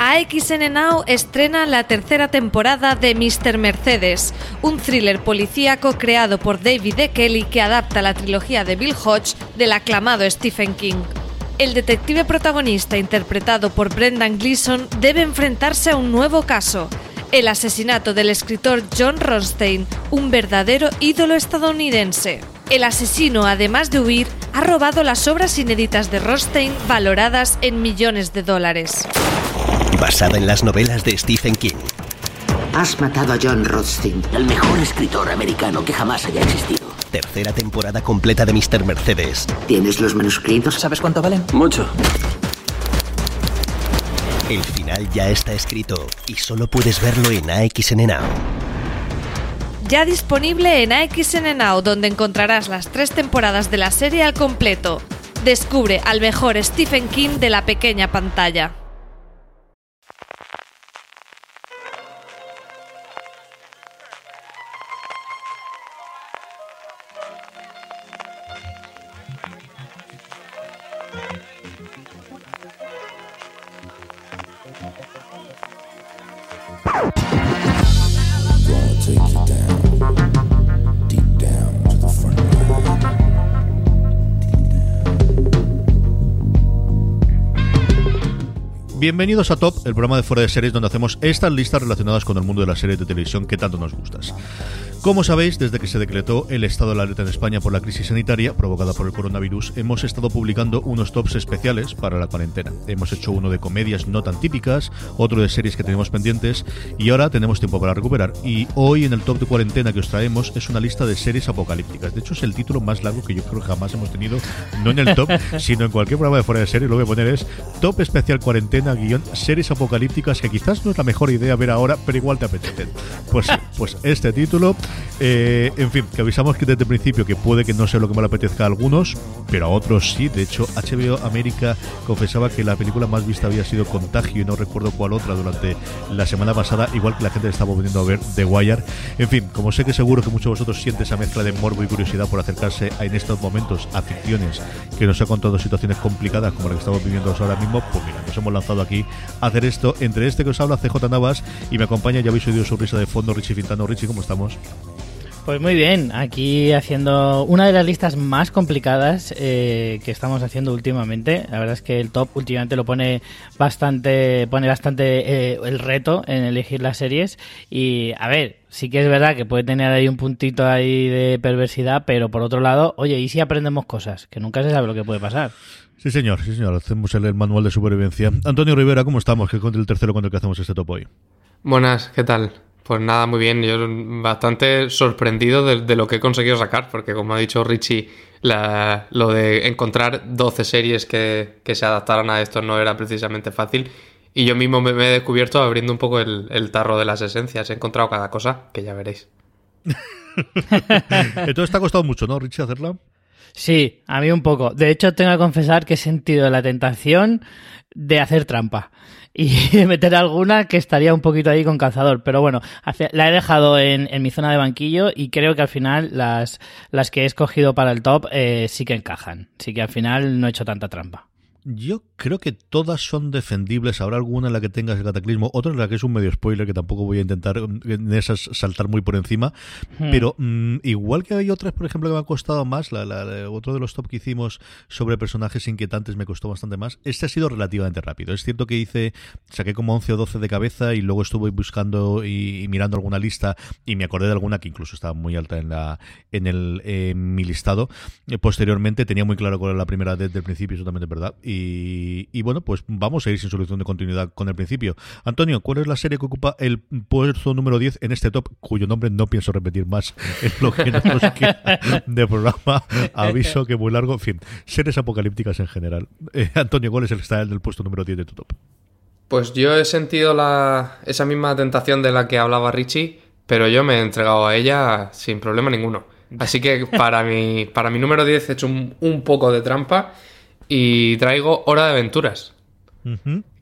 AXN Now estrena la tercera temporada de Mr. Mercedes, un thriller policíaco creado por David E. Kelly que adapta la trilogía de Bill Hodge del aclamado Stephen King. El detective protagonista, interpretado por Brendan Gleeson, debe enfrentarse a un nuevo caso, el asesinato del escritor John Ronstein, un verdadero ídolo estadounidense. El asesino, además de huir, ha robado las obras inéditas de Ronstein valoradas en millones de dólares. Basada en las novelas de Stephen King. Has matado a John Rothstein, el mejor escritor americano que jamás haya existido. Tercera temporada completa de Mr. Mercedes. ¿Tienes los manuscritos? ¿Sabes cuánto valen? Mucho. El final ya está escrito y solo puedes verlo en AXN Now. Ya disponible en AXN Now, donde encontrarás las tres temporadas de la serie al completo. Descubre al mejor Stephen King de la pequeña pantalla. Bienvenidos a Top, el programa de fuera de series donde hacemos estas listas relacionadas con el mundo de las series de televisión que tanto nos gustas. Como sabéis, desde que se decretó el estado de alerta en España por la crisis sanitaria provocada por el coronavirus, hemos estado publicando unos tops especiales para la cuarentena. Hemos hecho uno de comedias no tan típicas, otro de series que tenemos pendientes y ahora tenemos tiempo para recuperar. Y hoy en el top de cuarentena que os traemos es una lista de series apocalípticas. De hecho, es el título más largo que yo creo que jamás hemos tenido, no en el top, sino en cualquier programa de fuera de serie. Lo voy a poner es Top Especial Cuarentena, guion series apocalípticas que quizás no es la mejor idea ver ahora, pero igual te apetecen. Pues, pues este título eh, en fin, que avisamos que desde el principio que puede que no sea lo que más le apetezca a algunos, pero a otros sí. De hecho, HBO América confesaba que la película más vista había sido Contagio y no recuerdo cuál otra durante la semana pasada, igual que la gente estaba volviendo a ver The Wire. En fin, como sé que seguro que muchos de vosotros sienten esa mezcla de morbo y curiosidad por acercarse en estos momentos a ficciones que nos ha contado situaciones complicadas como la que estamos viviendo ahora mismo, pues mira, nos hemos lanzado aquí a hacer esto. Entre este que os habla CJ Navas y me acompaña, ya habéis oído su risa de fondo, Richie Fintano. Richie, ¿cómo estamos? Pues muy bien, aquí haciendo una de las listas más complicadas eh, que estamos haciendo últimamente. La verdad es que el top últimamente lo pone bastante, pone bastante eh, el reto en elegir las series. Y a ver, sí que es verdad que puede tener ahí un puntito ahí de perversidad, pero por otro lado, oye, ¿y si aprendemos cosas? Que nunca se sabe lo que puede pasar. Sí, señor, sí, señor. Hacemos el, manual de supervivencia. Antonio Rivera, ¿cómo estamos? ¿Qué con el tercero con el que hacemos este top hoy? Buenas, ¿qué tal? Pues nada, muy bien. Yo bastante sorprendido de, lo que he conseguido sacar, porque como ha dicho Richie, lo de encontrar 12 series que, se adaptaran a esto no era precisamente fácil. Y yo mismo me, he descubierto abriendo un poco el, tarro de las esencias. He encontrado cada cosa que ya veréis. Entonces te ha costado mucho, ¿no, Richie, hacerla? Sí, a mí un poco. De hecho, tengo que confesar que he sentido la tentación de hacer trampa y meter alguna que estaría un poquito ahí con calzador. Pero bueno, la he dejado en, mi zona de banquillo y creo que al final las, las que he escogido para el top eh, sí que encajan. Sí que al final no he hecho tanta trampa. Yo creo que todas son defendibles. Habrá alguna en la que tengas el cataclismo, otra en la que es un medio spoiler que tampoco voy a intentar mm, en esas saltar muy por encima. Hmm. Pero mm, igual que hay otras, por ejemplo, que me ha costado más, la, otro de los top que hicimos sobre personajes inquietantes me costó bastante más. Este ha sido relativamente rápido. Es cierto que hice, saqué como 11 o 12 de cabeza y luego estuve buscando y, mirando alguna lista y me acordé de alguna que incluso estaba muy alta en la en el mi listado. posteriormente tenía muy claro cuál era la primera desde el principio, es totalmente verdad y, y, bueno, pues vamos a ir sin solución de continuidad con el principio. Antonio, ¿cuál es la serie que ocupa el puesto número 10 en este top, cuyo nombre no pienso repetir más en lo que nos queda de programa? Aviso que muy largo. En fin, series apocalípticas en general. Eh, Antonio, ¿cuál es el que está en el puesto número 10 de tu top? Pues yo he sentido la, esa misma tentación de la que hablaba Richie, pero yo me he entregado a ella sin problema ninguno. Así que para mi, para mi número 10 he hecho un, poco de trampa y traigo Hora de Aventuras.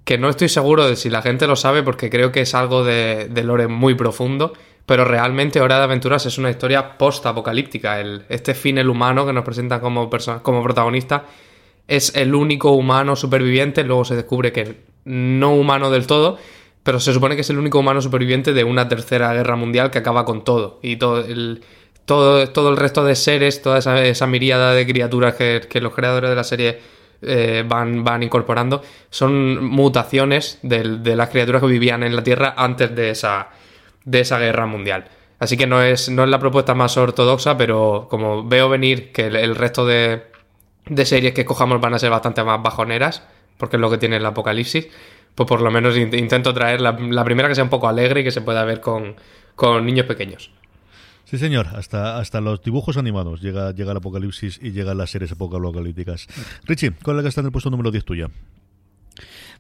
Que no estoy seguro de si la gente lo sabe porque creo que es algo de, de lore muy profundo, pero realmente Hora de Aventuras es una historia post-apocalíptica. Este fin el humano que nos presenta como, como protagonista es el único humano superviviente, luego se descubre que no humano del todo, pero se supone que es el único humano superviviente de una tercera guerra mundial que acaba con todo. Y todo el, todo, todo el resto de seres, toda esa, esa de criaturas que, los creadores de la serie eh, van, van incorporando, son mutaciones de, las criaturas que vivían en la Tierra antes de esa, de esa guerra mundial. Así que no es, no es la propuesta más ortodoxa, pero como veo venir que el, resto de, de, series que escojamos van a ser bastante más bajoneras, porque es lo que tiene el apocalipsis, pues por lo menos intento traer la, la primera que sea un poco alegre y que se pueda ver con, con niños pequeños. Sí, señor, hasta, hasta los dibujos animados llega, llega el apocalipsis y llegan las series apocalípticas. Richie, ¿cuál es la que está en el puesto número 10 tuya?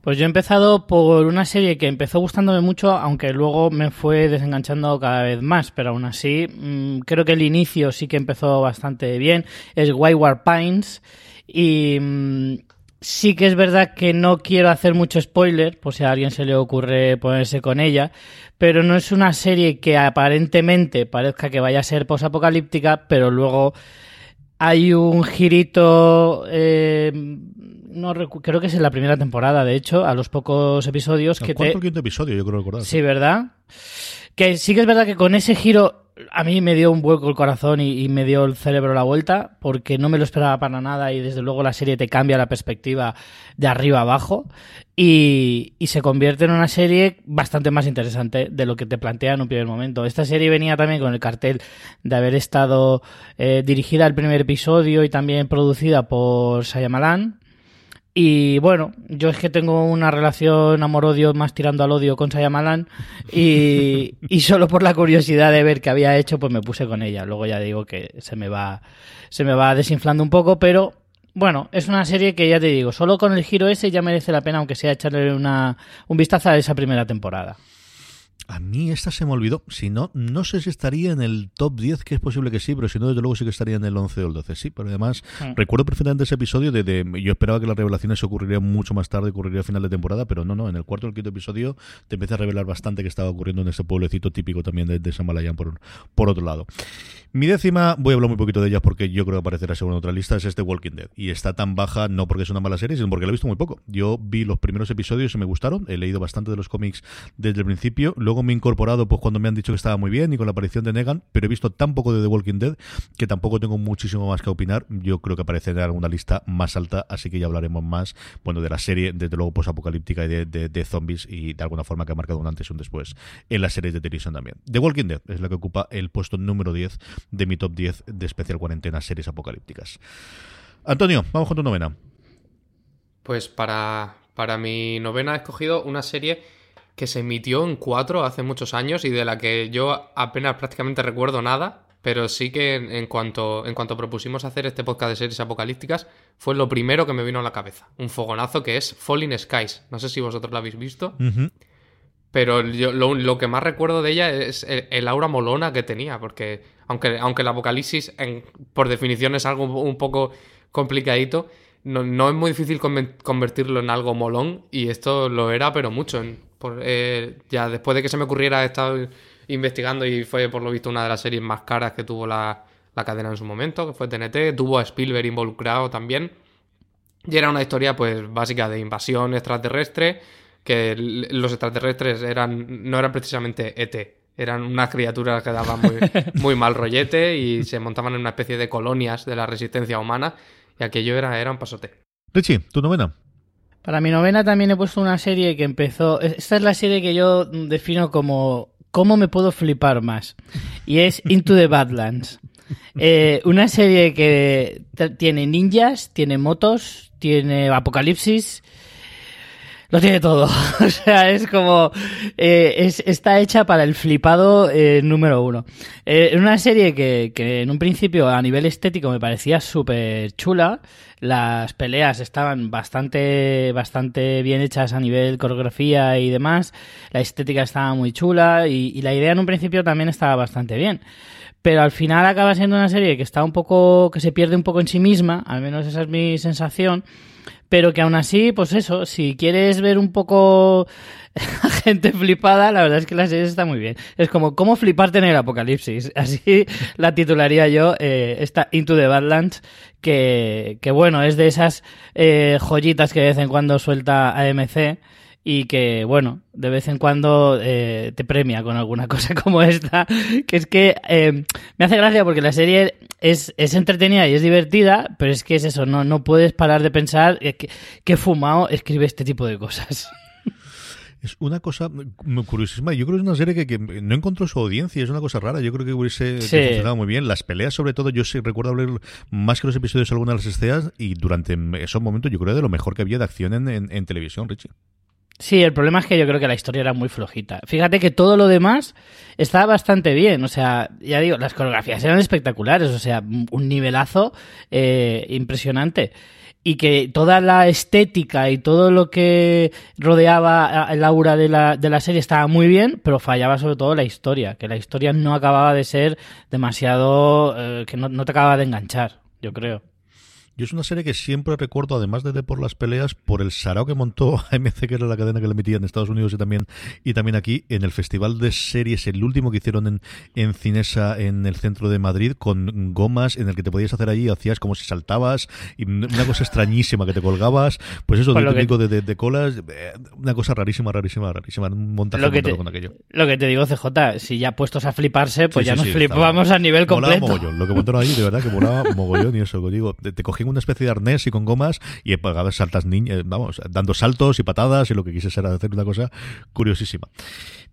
Pues yo he empezado por una serie que empezó gustándome mucho, aunque luego me fue desenganchando cada vez más, pero aún así mm, creo que el inicio sí que empezó bastante bien. Es Wayward Pines y mm, sí que es verdad que no quiero hacer mucho spoiler, por si a alguien se le ocurre ponerse con ella, pero no es una serie que aparentemente parezca que vaya a ser posapocalíptica, pero luego hay un girito, eh, no creo que es en la primera temporada, de hecho, a los pocos episodios que te... quinto episodio, yo creo recordar. Sí, ¿verdad? Que sí que es verdad que con ese giro a mí me dio un vuelco el corazón y, me dio el cerebro la vuelta porque no me lo esperaba para nada y desde luego la serie te cambia la perspectiva de arriba abajo y, se convierte en una serie bastante más interesante de lo que te plantea en un primer momento. Esta serie venía también con el cartel de haber estado eh, dirigida al primer episodio y también producida por Sayamalan y bueno, yo es que tengo una relación amor-odio más tirando al odio con Sayamalan y, y solo por la curiosidad de ver qué había hecho, pues me puse con ella. Luego ya digo que se me va, se me va desinflando un poco, pero bueno, es una serie que ya te digo, solo con el giro ese ya merece la pena, aunque sea echarle una, un vistazo a esa primera temporada. A mí esta se me olvidó. Si no, no sé si estaría en el top 10, que es posible que sí, pero si no, desde luego sí que estaría en el 11 o el 12. Sí, pero además recuerdo perfectamente ese episodio de, Yo esperaba que las revelaciones se ocurrirían mucho más tarde, ocurriría a final de temporada, pero no, no. En el cuarto o el quinto episodio te empieza a revelar bastante que estaba ocurriendo en ese pueblecito típico también de, de Samalayan, por, por otro lado. Mi décima, voy a hablar muy poquito de ella porque yo creo que aparecerá según otra lista, es este Walking Dead. Y está tan baja no porque es una mala serie, sino porque la he visto muy poco. Yo vi los primeros episodios y me gustaron. He leído bastante de los cómics desde el principio. Luego me he incorporado pues cuando me han dicho que estaba muy bien y con la aparición de Negan, pero he visto tan poco de The Walking Dead que tampoco tengo muchísimo más que opinar. Yo creo que aparecerá en alguna lista más alta, así que ya hablaremos más bueno, de la serie, desde luego posapocalíptica y de, de, zombies y de alguna forma que ha marcado un antes y un después en las series de televisión también. The Walking Dead es la que ocupa el puesto número 10 de mi top 10 de especial cuarentena series apocalípticas. Antonio, vamos con tu novena. Pues para, para mi novena he escogido una serie que se emitió en 4 hace muchos años y de la que yo apenas prácticamente recuerdo nada, pero sí que en, cuanto, en cuanto propusimos hacer este podcast de series apocalípticas, fue lo primero que me vino a la cabeza. Un fogonazo que es Falling Skies. No sé si vosotros lo habéis visto. Pero yo, lo, que más recuerdo de ella es el, aura molona que tenía, porque aunque, aunque el apocalipsis por definición es algo un poco complicadito, no, es muy difícil convertirlo en algo molón y esto lo era, pero mucho. Por, eh, ya después de que se me ocurriera, he estado investigando y fue por lo visto una de las series más caras que tuvo la, la cadena en su momento, que fue TNT. Tuvo a Spielberg involucrado también. Y era una historia pues básica de invasión extraterrestre que los extraterrestres eran no eran precisamente ET, eran unas criaturas que daban muy, muy mal rollete y se montaban en una especie de colonias de la resistencia humana y aquello era, era un pasote. Richie, ¿tu novena? Para mi novena también he puesto una serie que empezó... Esta es la serie que yo defino como ¿cómo me puedo flipar más? Y es Into the Badlands. Eh, una serie que tiene ninjas, tiene motos, tiene apocalipsis, lo tiene todo. o sea, es como. Eh, es, está hecha para el flipado eh, número uno. Eh, una serie que, que, en un principio, a nivel estético, me parecía súper chula. Las peleas estaban bastante, bastante bien hechas a nivel coreografía y demás. La estética estaba muy chula. Y, y la idea en un principio también estaba bastante bien pero al final acaba siendo una serie que está un poco que se pierde un poco en sí misma, al menos esa es mi sensación, pero que aún así, pues eso, si quieres ver un poco a gente flipada, la verdad es que la serie está muy bien. Es como, ¿cómo fliparte en el apocalipsis? Así la titularía yo, eh, esta Into the Badlands, que, que bueno, es de esas eh, joyitas que de vez en cuando suelta AMC y que, bueno, de vez en cuando eh, te premia con alguna cosa como esta, que es que eh, me hace gracia porque la serie es, es, entretenida y es divertida, pero es que es eso, no, no puedes parar de pensar que, que Fumao escribe este tipo de cosas. Es una cosa curiosísima. Yo creo que es una serie que, que, no encontró su audiencia. Es una cosa rara. Yo creo que hubiese sí. funcionado muy bien. Las peleas, sobre todo, yo sí recuerdo hablar más que los episodios algunas de las escenas y durante esos momentos yo creo de lo mejor que había de acción en, en, en televisión, Richie. Sí, el problema es que yo creo que la historia era muy flojita. Fíjate que todo lo demás estaba bastante bien. O sea, ya digo, las coreografías eran espectaculares. O sea, un nivelazo eh, impresionante. Y que toda la estética y todo lo que rodeaba el aura de la, de la serie estaba muy bien, pero fallaba sobre todo la historia. Que la historia no acababa de ser demasiado. Eh, que no, no te acababa de enganchar, yo creo. Yo es una serie que siempre recuerdo, además de, por las peleas, por el sarao que montó AMC, que era la cadena que le emitía en Estados Unidos y también, y también aquí, en el Festival de Series, el último que hicieron en, en Cinesa, en el centro de Madrid, con gomas en el que te podías hacer allí, hacías como si saltabas, y una cosa extrañísima que te colgabas, pues eso, de típico que... de, de, de, colas, una cosa rarísima, rarísima, rarísima, un montaje lo que te, con aquello. Lo que te digo, CJ, si ya puestos a fliparse, pues sí, ya sí, nos sí, flipamos estaba, a nivel completo. Mogollón. Lo que montaron ahí, de verdad, que molaba mogollón y eso, digo, te, te una especie de arnés y con gomas y a saltas niñas, vamos, dando saltos y patadas y lo que quise ser hacer una cosa curiosísima.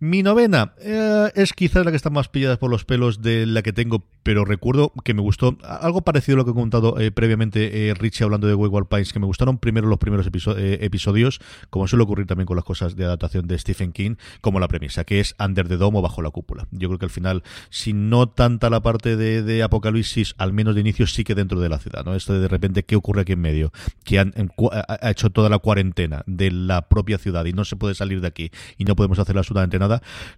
Mi novena eh, es quizás la que está más pillada por los pelos de la que tengo, pero recuerdo que me gustó algo parecido a lo que he contado eh, previamente eh, Richie hablando de Wayward Pines, que me gustaron primero los primeros episo episodios, como suele ocurrir también con las cosas de adaptación de Stephen King, como la premisa, que es Under the Dome o Bajo la Cúpula. Yo creo que al final, si no tanta la parte de, de apocalipsis, al menos de inicio sí que dentro de la ciudad, ¿no? Esto de, de repente, ¿qué ocurre aquí en medio? Que han, ha hecho toda la cuarentena de la propia ciudad y no se puede salir de aquí y no podemos hacer absolutamente nada.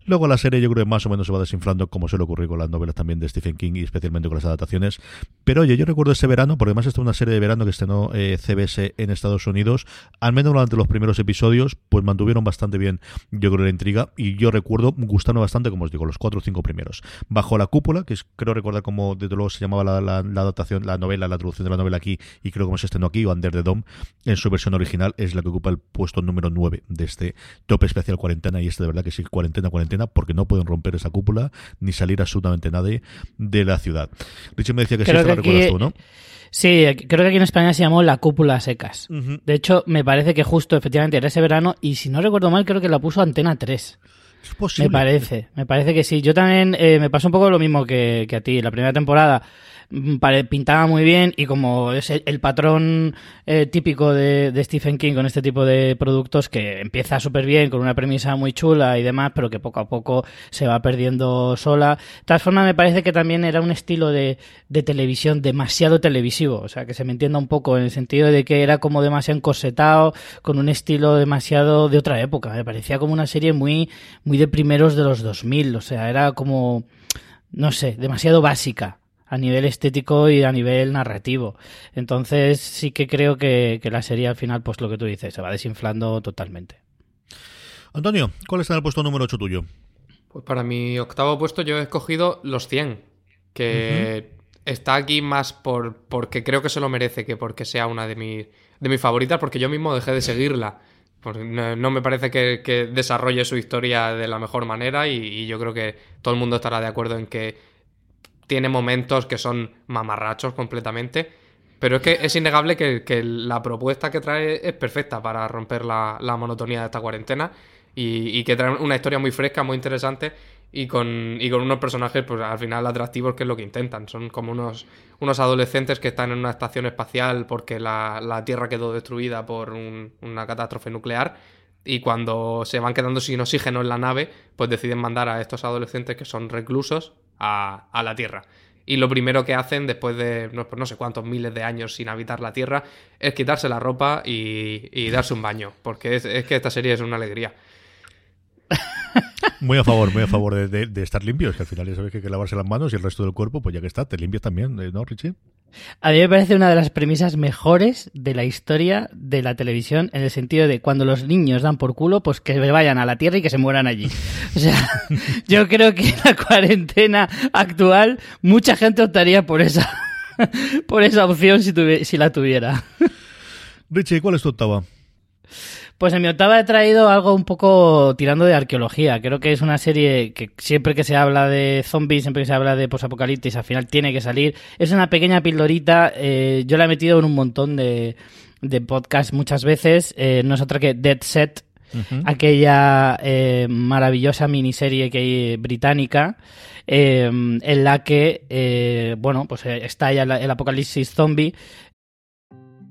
Luego la serie yo creo que más o menos se va desinflando como suele ocurrir con las novelas también de Stephen King y especialmente con las adaptaciones. Pero oye, yo recuerdo ese verano, porque además esta es una serie de verano que estrenó eh, CBS en Estados Unidos, al menos durante los primeros episodios, pues mantuvieron bastante bien, yo creo, la intriga y yo recuerdo gustando bastante, como os digo, los cuatro o cinco primeros. Bajo la cúpula, que es, creo recordar como desde luego se llamaba la, la, adaptación, la novela, la traducción de la novela aquí y creo que se estrenó aquí, o Under the Dome, en su versión original, es la que ocupa el puesto número 9 de este top especial cuarentena y este de verdad que sí, cuarentena, cuarentena, porque no pueden romper esa cúpula ni salir absolutamente nadie de la ciudad. Richie me decía que creo sí, que la recuerdas aquí, tú, ¿no? Sí, creo que aquí en España se llamó La Cúpula Secas. Uh -huh. De hecho, me parece que justo efectivamente era ese verano y si no recuerdo mal, creo que la puso Antena 3. Es posible. Me parece, me parece que sí. Yo también eh, me pasó un poco lo mismo que, que a ti. La primera temporada pintaba muy bien y como es el, patrón eh, típico de, de, Stephen King con este tipo de productos que empieza súper bien con una premisa muy chula y demás pero que poco a poco se va perdiendo sola. De todas formas me parece que también era un estilo de, de televisión demasiado televisivo o sea que se me entienda un poco en el sentido de que era como demasiado encorsetado con un estilo demasiado de otra época. Me parecía como una serie muy muy de primeros de los 2000 o sea era como no sé demasiado básica a nivel estético y a nivel narrativo. Entonces sí que creo que, que, la serie al final, pues lo que tú dices, se va desinflando totalmente. Antonio, ¿cuál está en el puesto número 8 tuyo? Pues para mi octavo puesto yo he escogido Los 100, que uh -huh. está aquí más por porque creo que se lo merece que porque sea una de, mi, de mis favoritas, porque yo mismo dejé de seguirla. Porque no, no me parece que, que, desarrolle su historia de la mejor manera y, y yo creo que todo el mundo estará de acuerdo en que tiene momentos que son mamarrachos completamente. Pero es que es innegable que, la propuesta que trae es perfecta para romper la, la monotonía de esta cuarentena y, y, que trae una historia muy fresca, muy interesante. y con, y con unos personajes, pues al final atractivos, que es lo que intentan. Son como unos, unos adolescentes que están en una estación espacial porque la, la Tierra quedó destruida por un- una catástrofe nuclear. Y cuando se van quedando sin oxígeno en la nave, pues deciden mandar a estos adolescentes que son reclusos a, la Tierra. Y lo primero que hacen, después de no, pues no sé cuántos miles de años sin habitar la Tierra, es quitarse la ropa y, darse un baño. Porque es, que esta serie es una alegría. Muy a favor, muy a favor de, de- de estar limpios, que al final ya sabes que hay que lavarse las manos y el resto del cuerpo, pues ya que está, te limpias también, ¿eh? ¿no, Richie? A mí me parece una de las premisas mejores de la historia de la televisión, en el sentido de cuando los niños dan por culo, pues que se vayan a la Tierra y que se mueran allí. O sea, yo creo que en la cuarentena actual mucha gente optaría por esa, por esa opción si, tuvi- si la tuviera. Richie, ¿cuál es tu octava? Pues en mi octava he traído algo un poco tirando de arqueología. Creo que es una serie que siempre que se habla de zombies, siempre que se habla de posapocalipsis, al final tiene que salir. Es una pequeña pildorita. eh, yo la he metido en un montón de, de podcasts muchas veces. eh, no es otra que Dead Set, aquella eh, maravillosa miniserie que hay británica. eh, en la que, eh, bueno, pues eh, estalla el, el apocalipsis zombie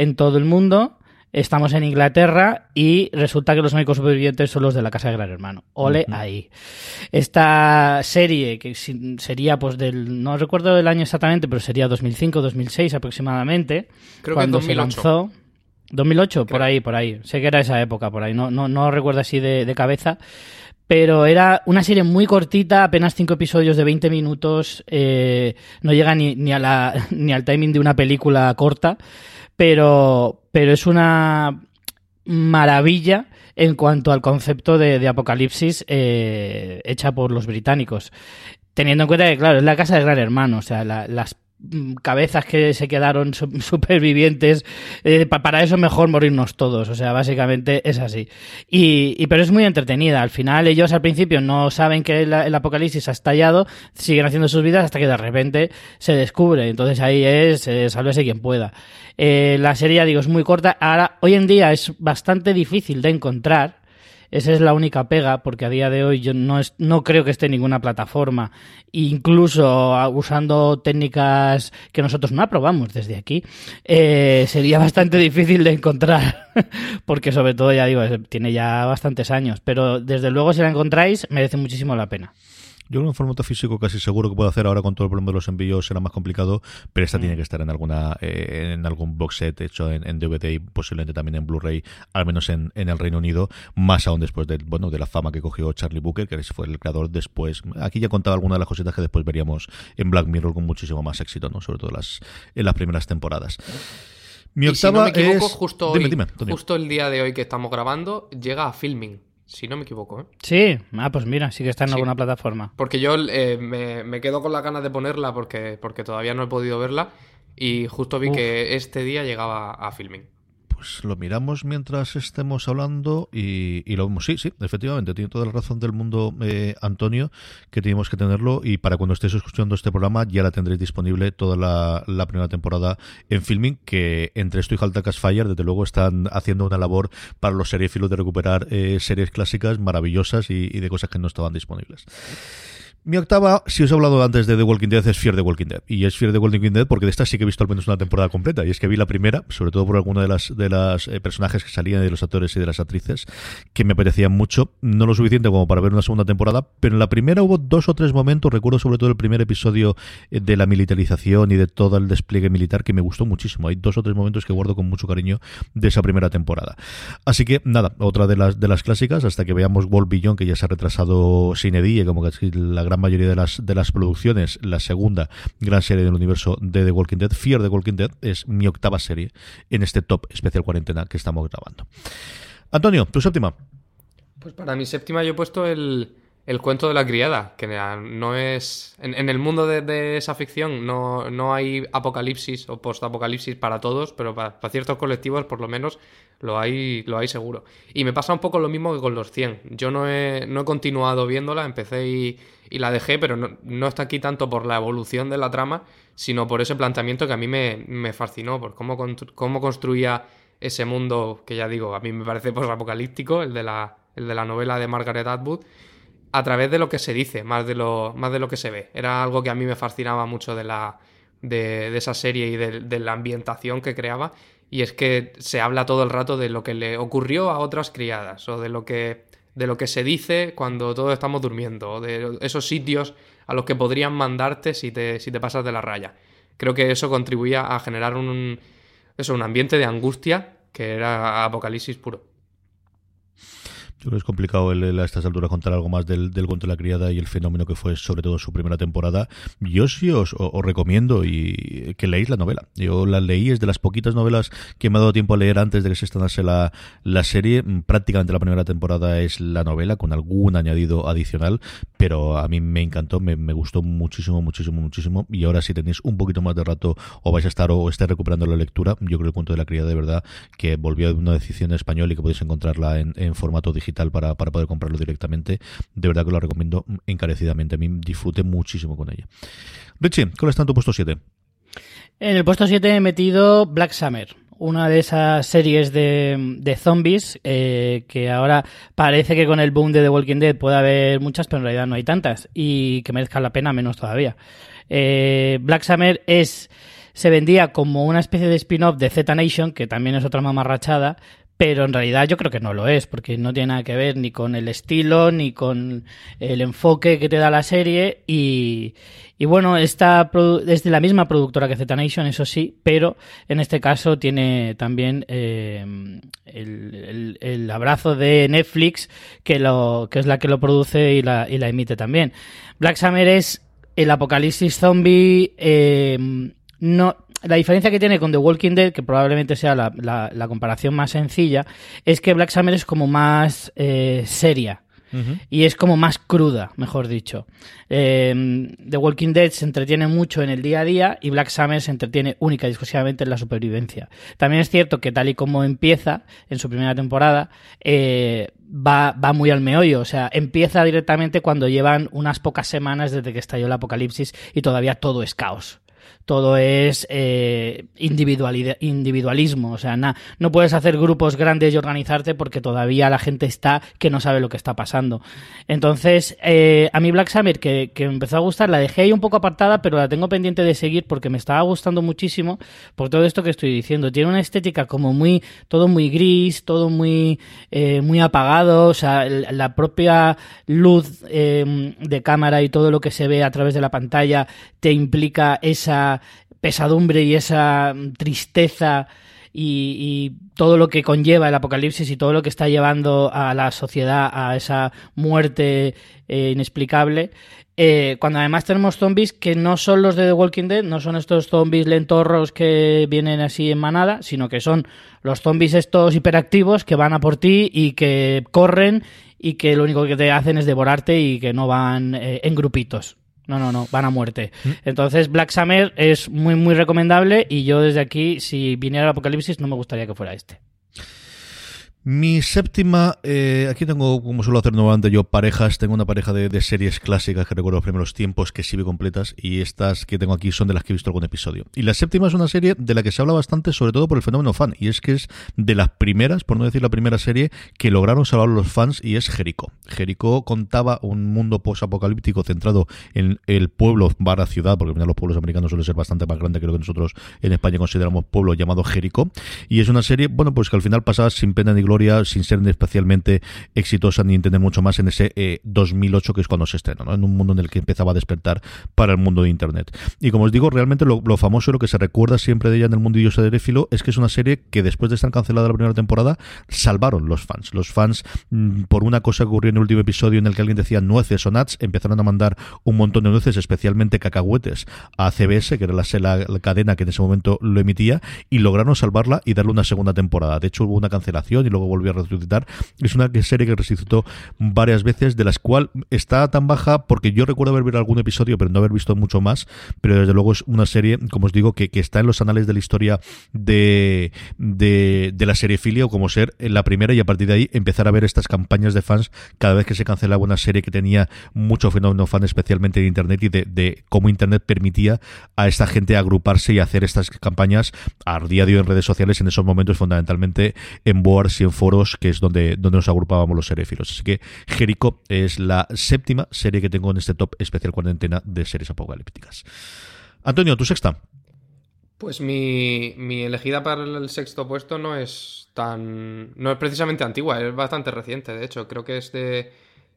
En todo el mundo. Estamos en Inglaterra y resulta que los únicos supervivientes son los de la casa de Gran Hermano. Ole ahí. Esta serie, que sería pues del. No recuerdo el año exactamente, pero sería 2005-2006 aproximadamente. Creo que cuando se 2008. lanzó. 2008, por Creo. ahí, por ahí. Sé que era esa época, por ahí. No, no, no recuerdo así de, de cabeza. Pero era una serie muy cortita, apenas cinco episodios de 20 minutos. eh, no llega ni, ni, a la, ni al timing de una película corta. Pero, pero es una maravilla en cuanto al concepto de, de apocalipsis eh, hecha por los británicos. Teniendo en cuenta que, claro, es la casa del gran hermano, o sea, la- las cabezas que se quedaron su- supervivientes, eh, pa- para eso es mejor morirnos todos, o sea, básicamente es así. Y, pero es muy entretenida, al final ellos al principio no saben que el, apocalipsis ha estallado, siguen haciendo sus vidas hasta que de repente se descubre, entonces ahí es, eh, sálvese quien pueda. Eh, la serie, digo, es muy corta, ahora, hoy en día es bastante difícil de encontrar, esa es la única pega, porque a día de hoy yo no, es- no creo que esté en ninguna plataforma, incluso ah, usando técnicas que nosotros no aprobamos desde aquí, eh, sería bastante difícil de encontrar, porque sobre todo, ya digo, tiene ya bastantes años, pero desde luego si la encontráis merece muchísimo la pena. Yo creo que en formato físico casi seguro que puedo hacer ahora con todo el problema de los envíos será más complicado, pero esta tiene que estar en alguna eh, en algún box set hecho en, en DVD y posiblemente también en Blu-ray, al menos en, en el Reino Unido, más aún después de, bueno, de la fama que cogió Charlie Booker, que fue el creador después. Aquí ya contaba algunas de las cositas que después veríamos en Black Mirror con muchísimo más éxito, ¿no? Sobre todo las, en las primeras temporadas. Mi y si no octava me equivoco, es... justo, Dime, hoy, dime, justo el día de hoy que estamos grabando, llega a filming. Si no me equivoco, ¿eh? Sí, ah, pues mira, sí que está en Sí. alguna plataforma. Porque yo eh, me, me quedo con las ganas de ponerla porque, porque todavía no he podido verla. Y justo vi Uf. que este día llegaba a filming. Pues lo miramos mientras estemos hablando y, lo vemos. Sí, sí, efectivamente, tiene toda la razón del mundo eh, Antonio, que tenemos que tenerlo y para cuando estéis escuchando este programa ya la tendréis disponible toda la, primera temporada en filming, que entre esto y Haltakas Fire, desde luego están haciendo una labor para los seriefilos de recuperar eh, series clásicas maravillosas y, y de cosas que no estaban disponibles. Mi octava, si os he hablado antes de The Walking Dead, es Fear the Walking Dead. Y es Fear the Walking Dead porque de esta sí que he visto al menos una temporada completa. Y es que vi la primera, sobre todo por alguno de las de las eh, personajes que salían, de los actores y de las actrices, que me parecían mucho. No lo suficiente como para ver una segunda temporada, pero en la primera hubo dos o tres momentos, recuerdo sobre todo el primer episodio eh, de la militarización y de todo el despliegue militar que me gustó muchísimo. Hay dos o tres momentos que guardo con mucho cariño de esa primera temporada. Así que nada, otra de las de las clásicas, hasta que veamos World Beyond, que ya se ha retrasado sin edille, como que la gran mayoría de las, de las producciones, la segunda gran serie del universo de The Walking Dead, Fear the Walking Dead, es mi octava serie en este top especial cuarentena que estamos grabando. Antonio, tu séptima. Pues para mi séptima yo he puesto el, el cuento de la criada, que no es... En, el mundo de, esa ficción no, no, hay apocalipsis o post-apocalipsis para todos, pero para, ciertos colectivos por lo menos lo hay, lo hay seguro. Y me pasa un poco lo mismo que con los 100. Yo no he, no he continuado viéndola, empecé y, y la dejé, pero no, no, está aquí tanto por la evolución de la trama, sino por ese planteamiento que a mí me, me fascinó, por cómo, cómo construía ese mundo que ya digo, a mí me parece post-apocalíptico, el, de la, el de la novela de Margaret Atwood a través de lo que se dice, más de lo, más de lo que se ve. Era algo que a mí me fascinaba mucho de, la, de, esa serie y de, la ambientación que creaba. Y es que se habla todo el rato de lo que le ocurrió a otras criadas, o de lo que, de lo que se dice cuando todos estamos durmiendo, o de esos sitios a los que podrían mandarte si te, si te pasas de la raya. Creo que eso contribuía a generar un, eso, un ambiente de angustia que era apocalipsis puro. Yo creo que es complicado a estas alturas contar algo más del, del cuento de la criada y el fenómeno que fue sobre todo su primera temporada. Yo sí os, recomiendo y que leáis la novela. Yo la leí, es de las poquitas novelas que me ha dado tiempo a leer antes de que se estrenase la, la serie. Prácticamente la primera temporada es la novela con algún añadido adicional, pero a mí me encantó, me, gustó muchísimo, muchísimo, muchísimo. Y ahora si tenéis un poquito más de rato o vais a estar o estáis recuperando la lectura, yo creo que el cuento de la criada de verdad que volvió a una decisión en español y que podéis encontrarla en, en formato digital para, para poder comprarlo directamente. De verdad que lo recomiendo encarecidamente. A mí disfruté muchísimo con ella. Richie, ¿cuál está en tu puesto 7? En el puesto 7 he metido Black Summer una de esas series de, de zombies eh, que ahora parece que con el boom de The Walking Dead puede haber muchas, pero en realidad no hay tantas y que merezcan la pena menos todavía. Eh, Black Summer es se vendía como una especie de spin-off de Z Nation, que también es otra mamarrachada, pero en realidad yo creo que no lo es, porque no tiene nada que ver ni con el estilo, ni con el enfoque que te da la serie, y, y bueno, esta es de la misma productora que Z Nation, eso sí, pero en este caso tiene también eh, el, el, abrazo de Netflix, que, lo, que es la que lo produce y la, y la emite también. Black Summer es el apocalipsis zombie, eh, no la diferencia que tiene con The Walking Dead, que probablemente sea la, la, comparación más sencilla, es que Black Summer es como más eh, seria. Y es como más cruda, mejor dicho. Eh, The Walking Dead se entretiene mucho en el día a día y Black Summer se entretiene única y exclusivamente en la supervivencia. También es cierto que tal y como empieza en su primera temporada, eh, va, va muy al meollo. O sea, empieza directamente cuando llevan unas pocas semanas desde que estalló el apocalipsis y todavía todo es caos todo es eh, individualismo. O sea, no puedes hacer grupos grandes y organizarte porque todavía la gente está que no sabe lo que está pasando. Entonces, eh, a mí Black Summer, que, que, empezó a gustar, la dejé ahí un poco apartada, pero la tengo pendiente de seguir porque me estaba gustando muchísimo por todo esto que estoy diciendo. Tiene una estética como muy, todo muy gris, todo muy, eh, muy apagado. O sea, la propia luz de cámara y todo lo que se ve a través de la pantalla te implica esa pesadumbre y esa tristeza y, todo lo que conlleva el apocalipsis y todo lo que está llevando a la sociedad a esa muerte eh, inexplicable. Eh, cuando además tenemos zombies que no son los de The Walking Dead, no son estos zombies lentorros que vienen así en manada, sino que son los zombies estos hiperactivos que van a por ti y que corren y que lo único que te hacen es devorarte y que no van eh, en grupitos. No, no, no, van a muerte. Mm. Entonces, Black Summer es muy, muy recomendable y yo desde aquí, si viniera el apocalipsis, no me gustaría que fuera este. Mi séptima, eh, aquí tengo, como suelo hacer nuevamente yo, parejas. Tengo una pareja de, series clásicas que recuerdo los primeros tiempos que sí completas y estas que tengo aquí son de las que he visto algún episodio. Y la séptima es una serie de la que se habla bastante, sobre todo por el fenómeno fan, y es que es de las primeras, por no decir la primera serie, que lograron salvar los fans y es Jericho. Jericho contaba un mundo post-apocalíptico centrado en el pueblo barra ciudad, porque final los pueblos americanos suelen ser bastante más grandes que lo que nosotros en España consideramos pueblo llamado Jericho. Y es una serie, bueno, pues que al final pasaba sin pena ni gloria, sin ser especialmente exitosa ni entender mucho más en ese eh, 2008 que es cuando se estrena, ¿no? en un mundo en el que empezaba a despertar para el mundo de Internet. Y como os digo, realmente lo, famoso, lo que se recuerda siempre de ella en el mundillo seréfilo es que es una serie que después de estar cancelada la primera temporada, salvaron los fans. Los fans, mmm, por una cosa que ocurrió en el último episodio en el que alguien decía nueces o nuts, empezaron a mandar un montón de nueces, especialmente cacahuetes, a CBS, que era la, la, la cadena que en ese momento lo emitía, y lograron salvarla y darle una segunda temporada. De hecho, hubo una cancelación y luego volvió a resucitar. Es una serie que resucitó varias veces, de las cuales está tan baja porque yo recuerdo haber visto algún episodio, pero no haber visto mucho más. Pero desde luego es una serie, como os digo, que, que está en los anales de la historia de, de, de la serie filia, o como ser la primera, y a partir de ahí empezar a ver estas campañas de fans cada vez que se cancelaba una serie que tenía mucho fenómeno fan, especialmente de Internet, y de, de cómo Internet permitía a esta gente agruparse y hacer estas campañas a día de hoy en redes sociales, en esos momentos fundamentalmente en boards y en foros, que es donde, donde nos agrupábamos los seréfilos. Así que Jericho es la séptima serie que tengo en este top especial cuarentena de series apocalípticas. Antonio, tu sexta. Pues mi, mi, elegida para el sexto puesto no es tan. no es precisamente antigua, es bastante reciente, de hecho. Creo que es de,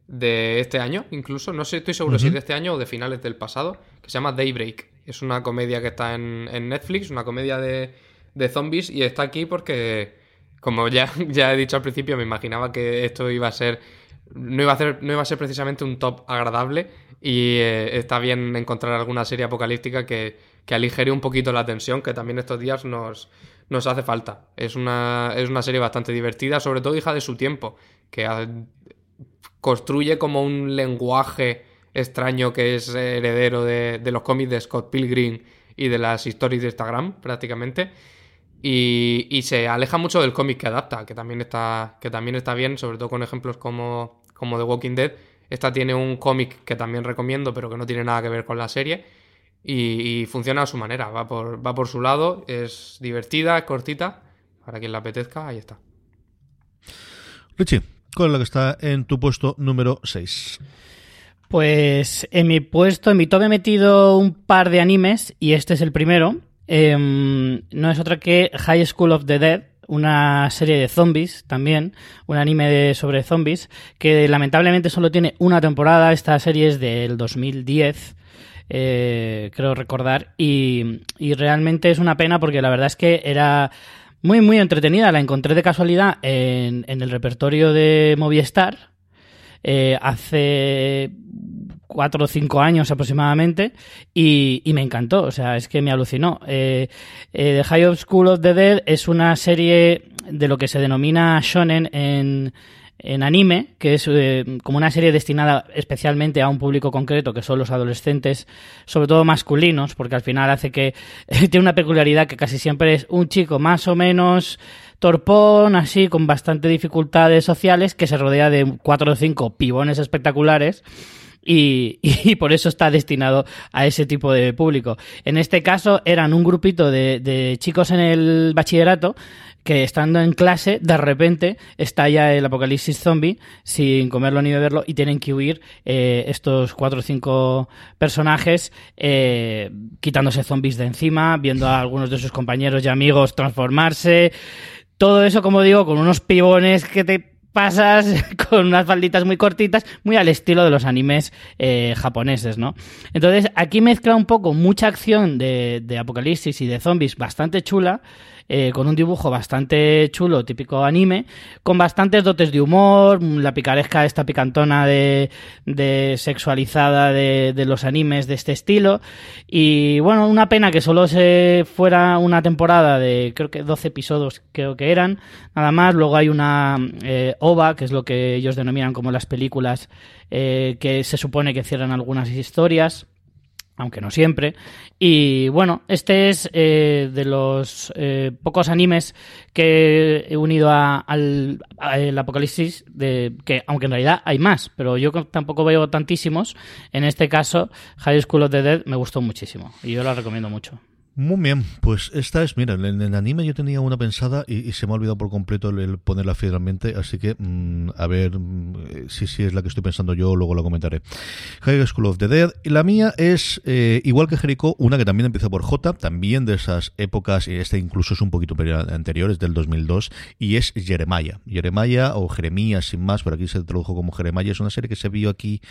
de este año, incluso. No sé, estoy seguro uh -huh. si es de este año o de finales del pasado. Que se llama Daybreak. Es una comedia que está en, en Netflix, una comedia de, de zombies, y está aquí porque, como ya, ya he dicho al principio, me imaginaba que esto iba a ser. No iba a, ser, no iba a ser precisamente un top agradable. Y eh, está bien encontrar alguna serie apocalíptica que, que aligere un poquito la tensión, que también estos días nos, nos hace falta. Es una, es una serie bastante divertida, sobre todo hija de su tiempo, que construye como un lenguaje extraño que es heredero de, de, los cómics de Scott Pilgrim y de las stories de Instagram, prácticamente. Y, y se aleja mucho del cómic que adapta, que también está, que también está bien, sobre todo con ejemplos como, como The Walking Dead. Esta tiene un cómic que también recomiendo, pero que no tiene nada que ver con la serie. Y, y, funciona a su manera, va por, va por su lado, es divertida, es cortita, para quien la apetezca, ahí está. Richie, ¿cuál es la que está en tu puesto número 6? Pues en mi puesto, en mi top he metido un par de animes y este es el primero. Eh, no es otra que High School of the Dead, una serie de zombies también, un anime sobre zombies, que lamentablemente solo tiene una temporada, esta serie es del 2010 eh, creo recordar, y, y, realmente es una pena porque la verdad es que era muy, muy entretenida. La encontré de casualidad en, en el repertorio de Movistar eh, hace cuatro o cinco años aproximadamente y, y, me encantó, o sea, es que me alucinó. Eh, eh, The High of School of the Dead es una serie de lo que se denomina shonen en en anime, que es eh, como una serie destinada especialmente a un público concreto, que son los adolescentes, sobre todo masculinos, porque al final hace que tiene una peculiaridad que casi siempre es un chico más o menos torpón, así, con bastante dificultades sociales, que se rodea de cuatro o cinco pibones espectaculares. Y, por eso está destinado a ese tipo de público. En este caso eran un grupito de, de chicos en el bachillerato que estando en clase, de repente estalla el apocalipsis zombie sin comerlo ni beberlo y tienen que huir eh, estos cuatro o cinco personajes eh, quitándose zombies de encima, viendo a algunos de sus compañeros y amigos transformarse. Todo eso, como digo, con unos pibones que te pasas con unas falditas muy cortitas, muy al estilo de los animes eh, japoneses, ¿no? Entonces, aquí mezcla un poco mucha acción de, de apocalipsis y de zombies bastante chula, eh, con un dibujo bastante chulo, típico anime, con bastantes dotes de humor, la picaresca esta picantona de, de sexualizada de, de, los animes de este estilo. Y bueno, una pena que solo se fuera una temporada de creo que 12 episodios, creo que eran, nada más. Luego hay una eh, OVA, que es lo que ellos denominan como las películas eh, que se supone que cierran algunas historias. Aunque no siempre. Y bueno, este es eh, de los eh, pocos animes que he unido al, apocalipsis, de, que aunque en realidad hay más, pero yo tampoco veo tantísimos. En este caso, High School of the Dead me gustó muchísimo y yo la recomiendo mucho. Muy bien, pues esta es, mira, en el anime yo tenía una pensada y, se me ha olvidado por completo el, ponerla fielmente, así que mm, a ver mm, si, si es la que estoy pensando yo, luego la comentaré. High School of the Dead, y la mía es, eh, igual que Jericho, una que también empieza por J, también de esas épocas, y esta incluso es un poquito anterior, es del 2002, y es Jeremiah. Jeremiah o Jeremías, sin más, por aquí se tradujo como Jeremiah, es una serie que se vio aquí,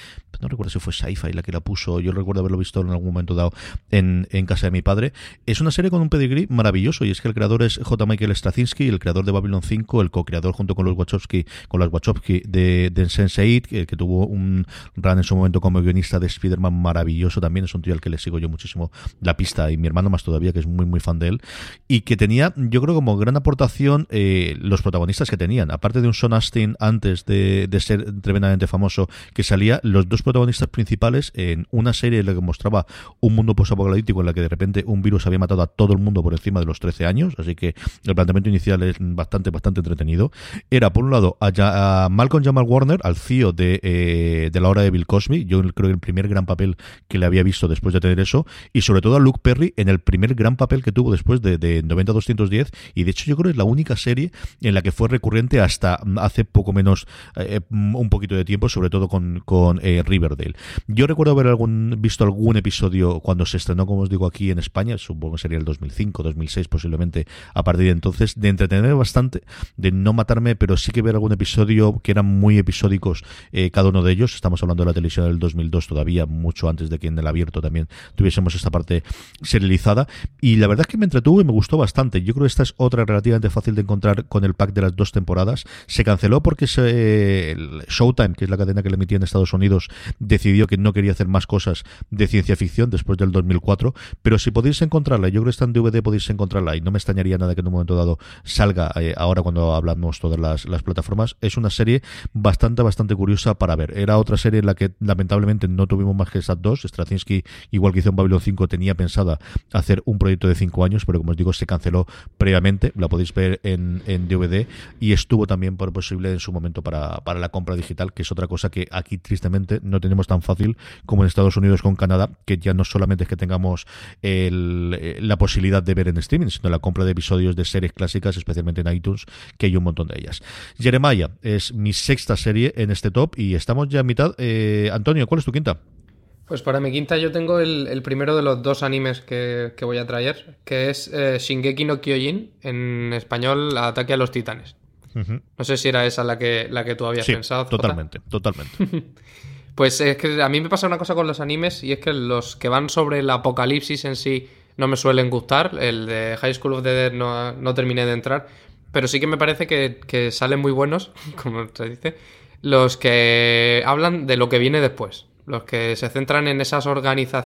no recuerdo si fue Sci-Fi la que la puso, yo recuerdo haberlo visto en algún momento dado en, en casa de mi padre es una serie con un pedigrí maravilloso y es que el creador es J. Michael Straczynski, el creador de Babylon 5, el co-creador junto con los Wachowski, con las Wachowski de, de Sense8, que, tuvo un run en su momento como guionista de Spider-Man maravilloso también, es un tío al que le sigo yo muchísimo la pista y mi hermano más todavía, que es muy muy fan de él, y que tenía, yo creo como gran aportación eh, los protagonistas que tenían, aparte de un Son Astin antes de, de ser tremendamente famoso, que salía los dos protagonistas principales en una serie en la que mostraba un mundo post-apocalíptico en la que de repente un virus había matado a todo el mundo por encima de los 13 años, así que el planteamiento inicial es bastante, bastante entretenido. Era, por un lado, a, Malcolm Jamal Warner, al CEO de, eh, de la hora de Bill Cosby, yo creo que el primer gran papel que le había visto después de tener eso, y sobre todo a Luke Perry en el primer gran papel que tuvo después de, de 90-210, y de hecho yo creo que es la única serie en la que fue recurrente hasta hace poco menos, eh, un poquito de tiempo, sobre todo con, con eh, Riverdale. Yo recuerdo haber algún, visto algún episodio cuando se estrenó, como os digo, aquí en España, supongo sería el 2005, 2006 posiblemente, a partir de entonces, de entretener bastante, de no matarme, pero sí que ver algún episodio que eran muy episódicos eh, cada uno de ellos. Estamos hablando de la televisión del 2002 todavía, mucho antes de que en el abierto también tuviésemos esta parte serializada. Y la verdad es que me entretuvo y me gustó bastante. Yo creo que esta es otra relativamente fácil de encontrar con el pack de las dos temporadas. Se canceló porque se, Showtime, que es la cadena que le emitía en Estados Unidos, decidió que no quería hacer más cosas de ciencia ficción después del 2004. Pero si podéis encontrarla, yo creo que está en DVD, podéis encontrarla y no me extrañaría nada que en un momento dado salga eh, ahora cuando hablamos todas las, plataformas. Es una serie bastante, bastante curiosa para ver. Era otra serie en la que lamentablemente no tuvimos más que esas dos. Straczynski, igual que hizo en Babylon 5, tenía pensada hacer un proyecto de cinco años, pero como os digo, se canceló previamente. La podéis ver en, en DVD y estuvo también por posible en su momento para, para la compra digital, que es otra cosa que aquí tristemente no tenemos tan fácil como en Estados Unidos con Canadá, que ya no solamente es que tengamos el, eh, la posibilidad de ver en streaming, sino la compra de episodios de series clásicas, especialmente en iTunes, que hay un montón de ellas. Jeremiah es mi sexta serie en este top y estamos ya a mitad. Eh, Antonio, ¿cuál es tu quinta? Pues para mi quinta yo tengo el, primero de los dos animes que, voy a traer, que es eh, Shingeki no Kyojin, en español Ataque a los Titanes. No sé si era esa la que, la que tú habías pensado. Totalmente, totalmente. pues es que a mí me pasa una cosa con los animes y es que los que van sobre el apocalipsis en sí no me suelen gustar. El de High School of the Dead no, no terminé de entrar. Pero sí que me parece que, que salen muy buenos, como se dice, los que hablan de lo que viene después. Los que se centran en esas organizaciones.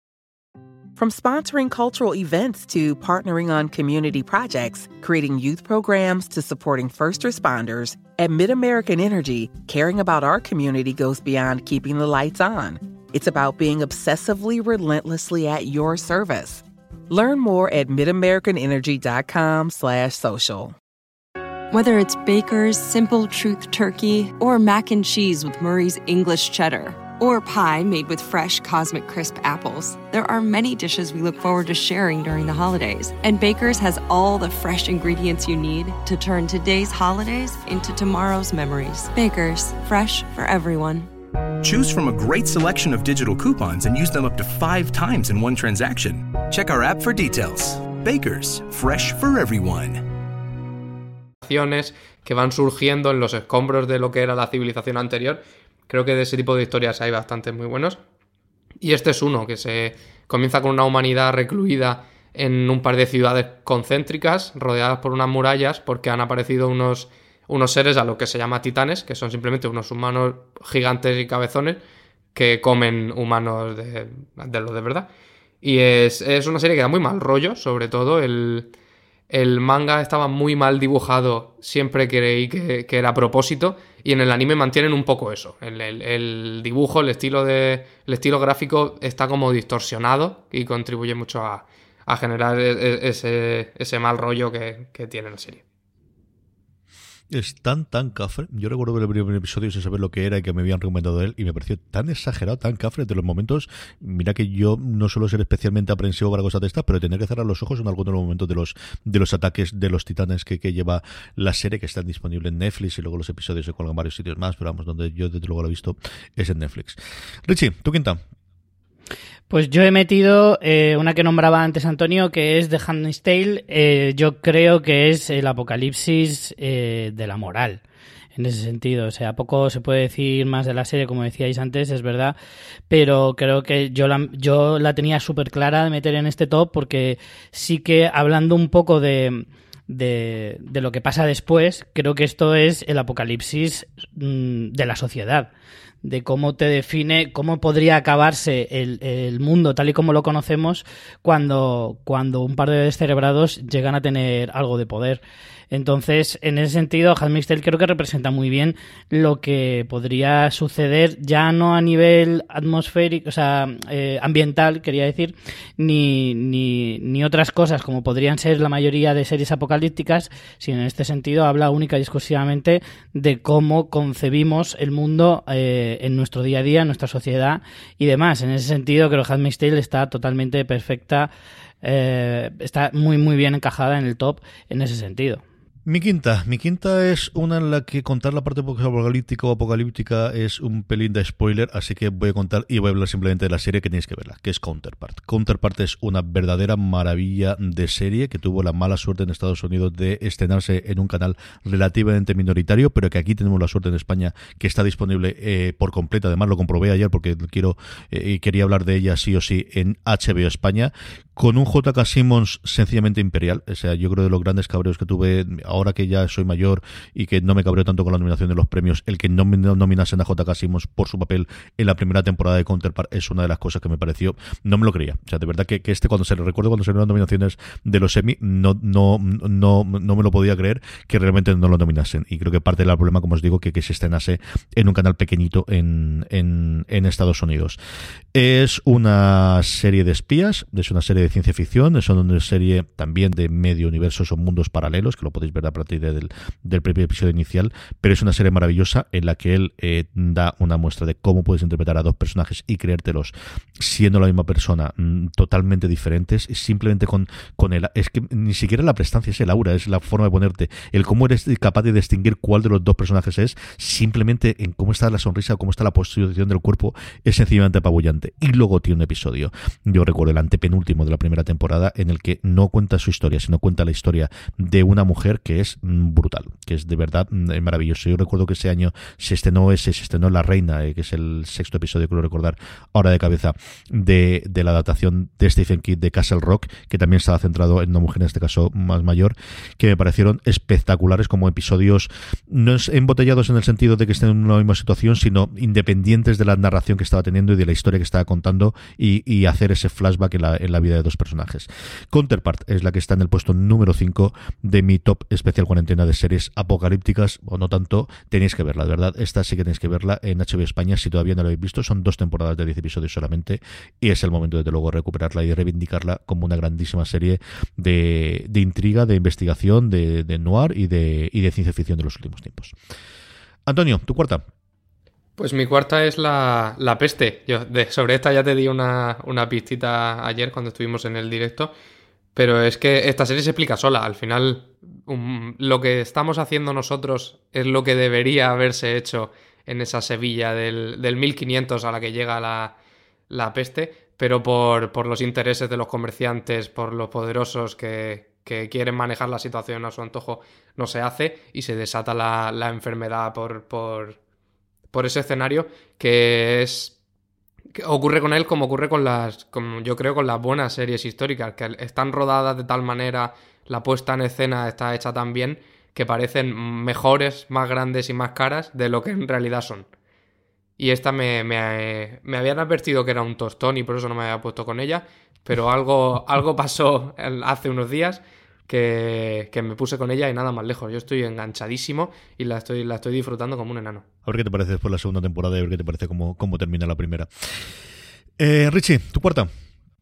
From sponsoring cultural events to partnering on community projects, creating youth programs to supporting first responders, at MidAmerican Energy, caring about our community goes beyond keeping the lights on. It's about being obsessively relentlessly at your service. Learn more at midamericanenergy.com slash social. Whether it's Baker's Simple Truth Turkey or mac and cheese with Murray's English Cheddar or pie made with fresh Cosmic Crisp apples, there are many dishes we look forward to sharing during the holidays. And Baker's has all the fresh ingredients you need to turn today's holidays into tomorrow's memories. Baker's, fresh for everyone. Choose from a great selection of digital coupons and use them up to five times in one transaction. Check our app for details. Bakers, fresh for everyone. que van surgiendo en los escombros de lo que era la civilización anterior. Creo que de ese tipo de historias hay bastantes muy buenos. Y este es uno que se comienza con una humanidad recluida en un par de ciudades concéntricas, rodeadas por unas murallas, porque han aparecido unos unos seres a lo que se llama titanes, que son simplemente unos humanos gigantes y cabezones que comen humanos de, de lo de verdad. Y es, una serie que da muy mal rollo, sobre todo el, el manga estaba muy mal dibujado, siempre creí que, era a propósito, y en el anime mantienen un poco eso. El, dibujo, el estilo, de, el estilo gráfico está como distorsionado y contribuye mucho a, generar e, e, ese, ese, mal rollo que, que tiene la serie es tan, tan cafre. Yo recuerdo ver el primer episodio sin saber lo que era y que me habían recomendado él y me pareció tan exagerado, tan cafre de los momentos. Mira que yo no suelo ser especialmente aprensivo para cosas de estas, pero tener que cerrar los ojos en algunos de los momentos de los, de los ataques de los titanes que, que lleva la serie que está disponible en Netflix y luego los episodios se cuelgan en varios sitios más, pero vamos, donde yo desde luego lo he visto es en Netflix. Richie, ¿tú quinta? Pues yo he metido eh, una que nombraba antes Antonio, que es The Handmaid's Tale. Eh, yo creo que es el apocalipsis eh, de la moral en ese sentido. O sea, poco se puede decir más de la serie, como decíais antes, es verdad, pero creo que yo la, yo la tenía súper clara de meter en este top porque sí que hablando un poco de, de, lo que pasa después, creo que esto es el apocalipsis mm, de la sociedad de cómo te define, cómo podría acabarse el, el, mundo tal y como lo conocemos cuando, cuando un par de descerebrados llegan a tener algo de poder. Entonces, en ese sentido, Handmaid's creo que representa muy bien lo que podría suceder ya no a nivel atmosférico, o sea, eh, ambiental, quería decir, ni, ni, ni, otras cosas como podrían ser la mayoría de series apocalípticas, sino en este sentido habla única y exclusivamente de cómo concebimos el mundo eh, en nuestro día a día, en nuestra sociedad y demás. En ese sentido, creo que Handmaid's está totalmente perfecta, eh, está muy, muy bien encajada en el top en ese sentido. Mi quinta, mi quinta es una en la que contar la parte apocalíptica o apocalíptica es un pelín de spoiler, así que voy a contar y voy a hablar simplemente de la serie que tenéis que verla, que es Counterpart. Counterpart es una verdadera maravilla de serie que tuvo la mala suerte en Estados Unidos de estrenarse en un canal relativamente minoritario, pero que aquí tenemos la suerte en España que está disponible eh, por completo. Además lo comprobé ayer porque quiero eh, quería hablar de ella sí o sí en HBO España con un JK Simmons sencillamente imperial. O sea, yo creo de los grandes cabreos que tuve ahora que ya soy mayor y que no me cabreo tanto con la nominación de los premios, el que no nominasen a JK Simmons por su papel en la primera temporada de Counterpart es una de las cosas que me pareció, no me lo creía. O sea, de verdad que, este cuando se le recuerdo cuando le las nominaciones de los Emmy, no, no, no, no me lo podía creer que realmente no lo nominasen. Y creo que parte del problema, como os digo, que, que se estrenase en un canal pequeñito en, en, en Estados Unidos. Es una serie de espías, es una serie de ciencia ficción, es una serie también de medio universos o mundos paralelos, que lo podéis ver a partir del, del primer episodio inicial, pero es una serie maravillosa en la que él eh, da una muestra de cómo puedes interpretar a dos personajes y creértelos siendo la misma persona, mm, totalmente diferentes, simplemente con, con el... Es que ni siquiera la prestancia es el aura, es la forma de ponerte, el cómo eres capaz de distinguir cuál de los dos personajes es, simplemente en cómo está la sonrisa, cómo está la posición del cuerpo, es sencillamente apabullante. Y luego tiene un episodio, yo recuerdo el antepenúltimo de la primera temporada, en el que no cuenta su historia, sino cuenta la historia de una mujer que es mm, brutal, que es de verdad mm, maravilloso. Yo recuerdo que ese año se estrenó ese, se estrenó La Reina, eh, que es el sexto episodio, creo recordar ahora de cabeza, de, de la adaptación de Stephen King de Castle Rock, que también estaba centrado en una mujer, en este caso más mayor, que me parecieron espectaculares como episodios, no embotellados en el sentido de que estén en una misma situación, sino independientes de la narración que estaba teniendo y de la historia que estaba contando y, hacer ese flashback en la, vida de dos personajes. Counterpart es la que está en el puesto número 5 de mi top especial cuarentena de series apocalípticas, o no tanto, tenéis que verla, de verdad. Esta sí que tenéis que verla en HBO España si todavía no la habéis visto. Son dos temporadas de 10 episodios solamente y es el momento, desde luego, recuperarla y reivindicarla como una grandísima serie de, intriga, de investigación, de, de noir y de, y de ciencia ficción de los últimos tiempos. Antonio, tu cuarta. Pues mi cuarta es la, peste. Yo sobre esta ya te di una, una pistita ayer cuando estuvimos en el directo. Pero es que esta serie se explica sola. Al final, lo que estamos haciendo nosotros es lo que debería haberse hecho en esa Sevilla del, del 1500 a la que llega la, la peste. Pero por, por, los intereses de los comerciantes, por los poderosos que, que, quieren manejar la situación a su antojo, no se hace y se desata la, la enfermedad por, por por ese escenario que es ocurre con él como ocurre con las como yo creo con las buenas series históricas que están rodadas de tal manera la puesta en escena está hecha tan bien que parecen mejores más grandes y más caras de lo que en realidad son. Y esta me, me, me habían advertido que era un tostón y por eso no me había puesto con ella pero algo algo pasó hace unos días que, que, me puse con ella y nada más lejos. Yo estoy enganchadísimo y la estoy, la estoy disfrutando como un enano. A ver qué te parece después la segunda temporada y a ver qué te parece cómo, cómo termina la primera. Eh, Richie, tu cuarta.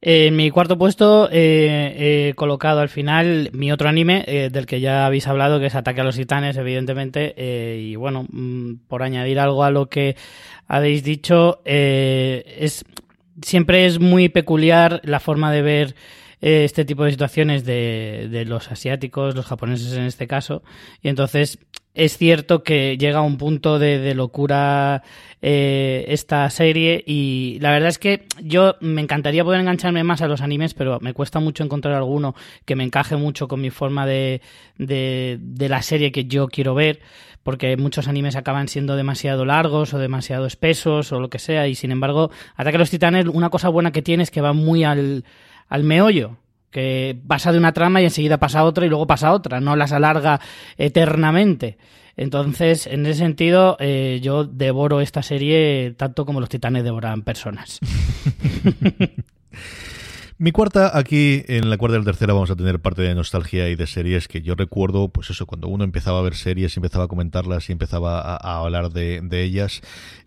En mi cuarto puesto eh, he colocado al final mi otro anime, eh, del que ya habéis hablado, que es Ataque a los Titanes, evidentemente. Eh, y bueno, mm, por añadir algo a lo que habéis dicho, es siempre es muy peculiar la forma de ver este tipo de situaciones de, de, los asiáticos, los japoneses en este caso. Y entonces es cierto que llega a un punto de, de locura eh, esta serie y la verdad es que yo me encantaría poder engancharme más a los animes, pero me cuesta mucho encontrar alguno que me encaje mucho con mi forma de, de, de la serie que yo quiero ver porque muchos animes acaban siendo demasiado largos o demasiado espesos o lo que sea, y sin embargo, Ataque a los Titanes, una cosa buena que tiene es que va muy al, al meollo que pasa de una trama y enseguida pasa otra y luego pasa otra, no las alarga eternamente. Entonces, en ese sentido, eh, yo devoro esta serie tanto como los titanes devoran personas. Mi cuarta, aquí en la cuarta y la tercera vamos a tener parte de nostalgia y de series que yo recuerdo, pues eso, cuando uno empezaba a ver series, empezaba a comentarlas y empezaba a, hablar de, ellas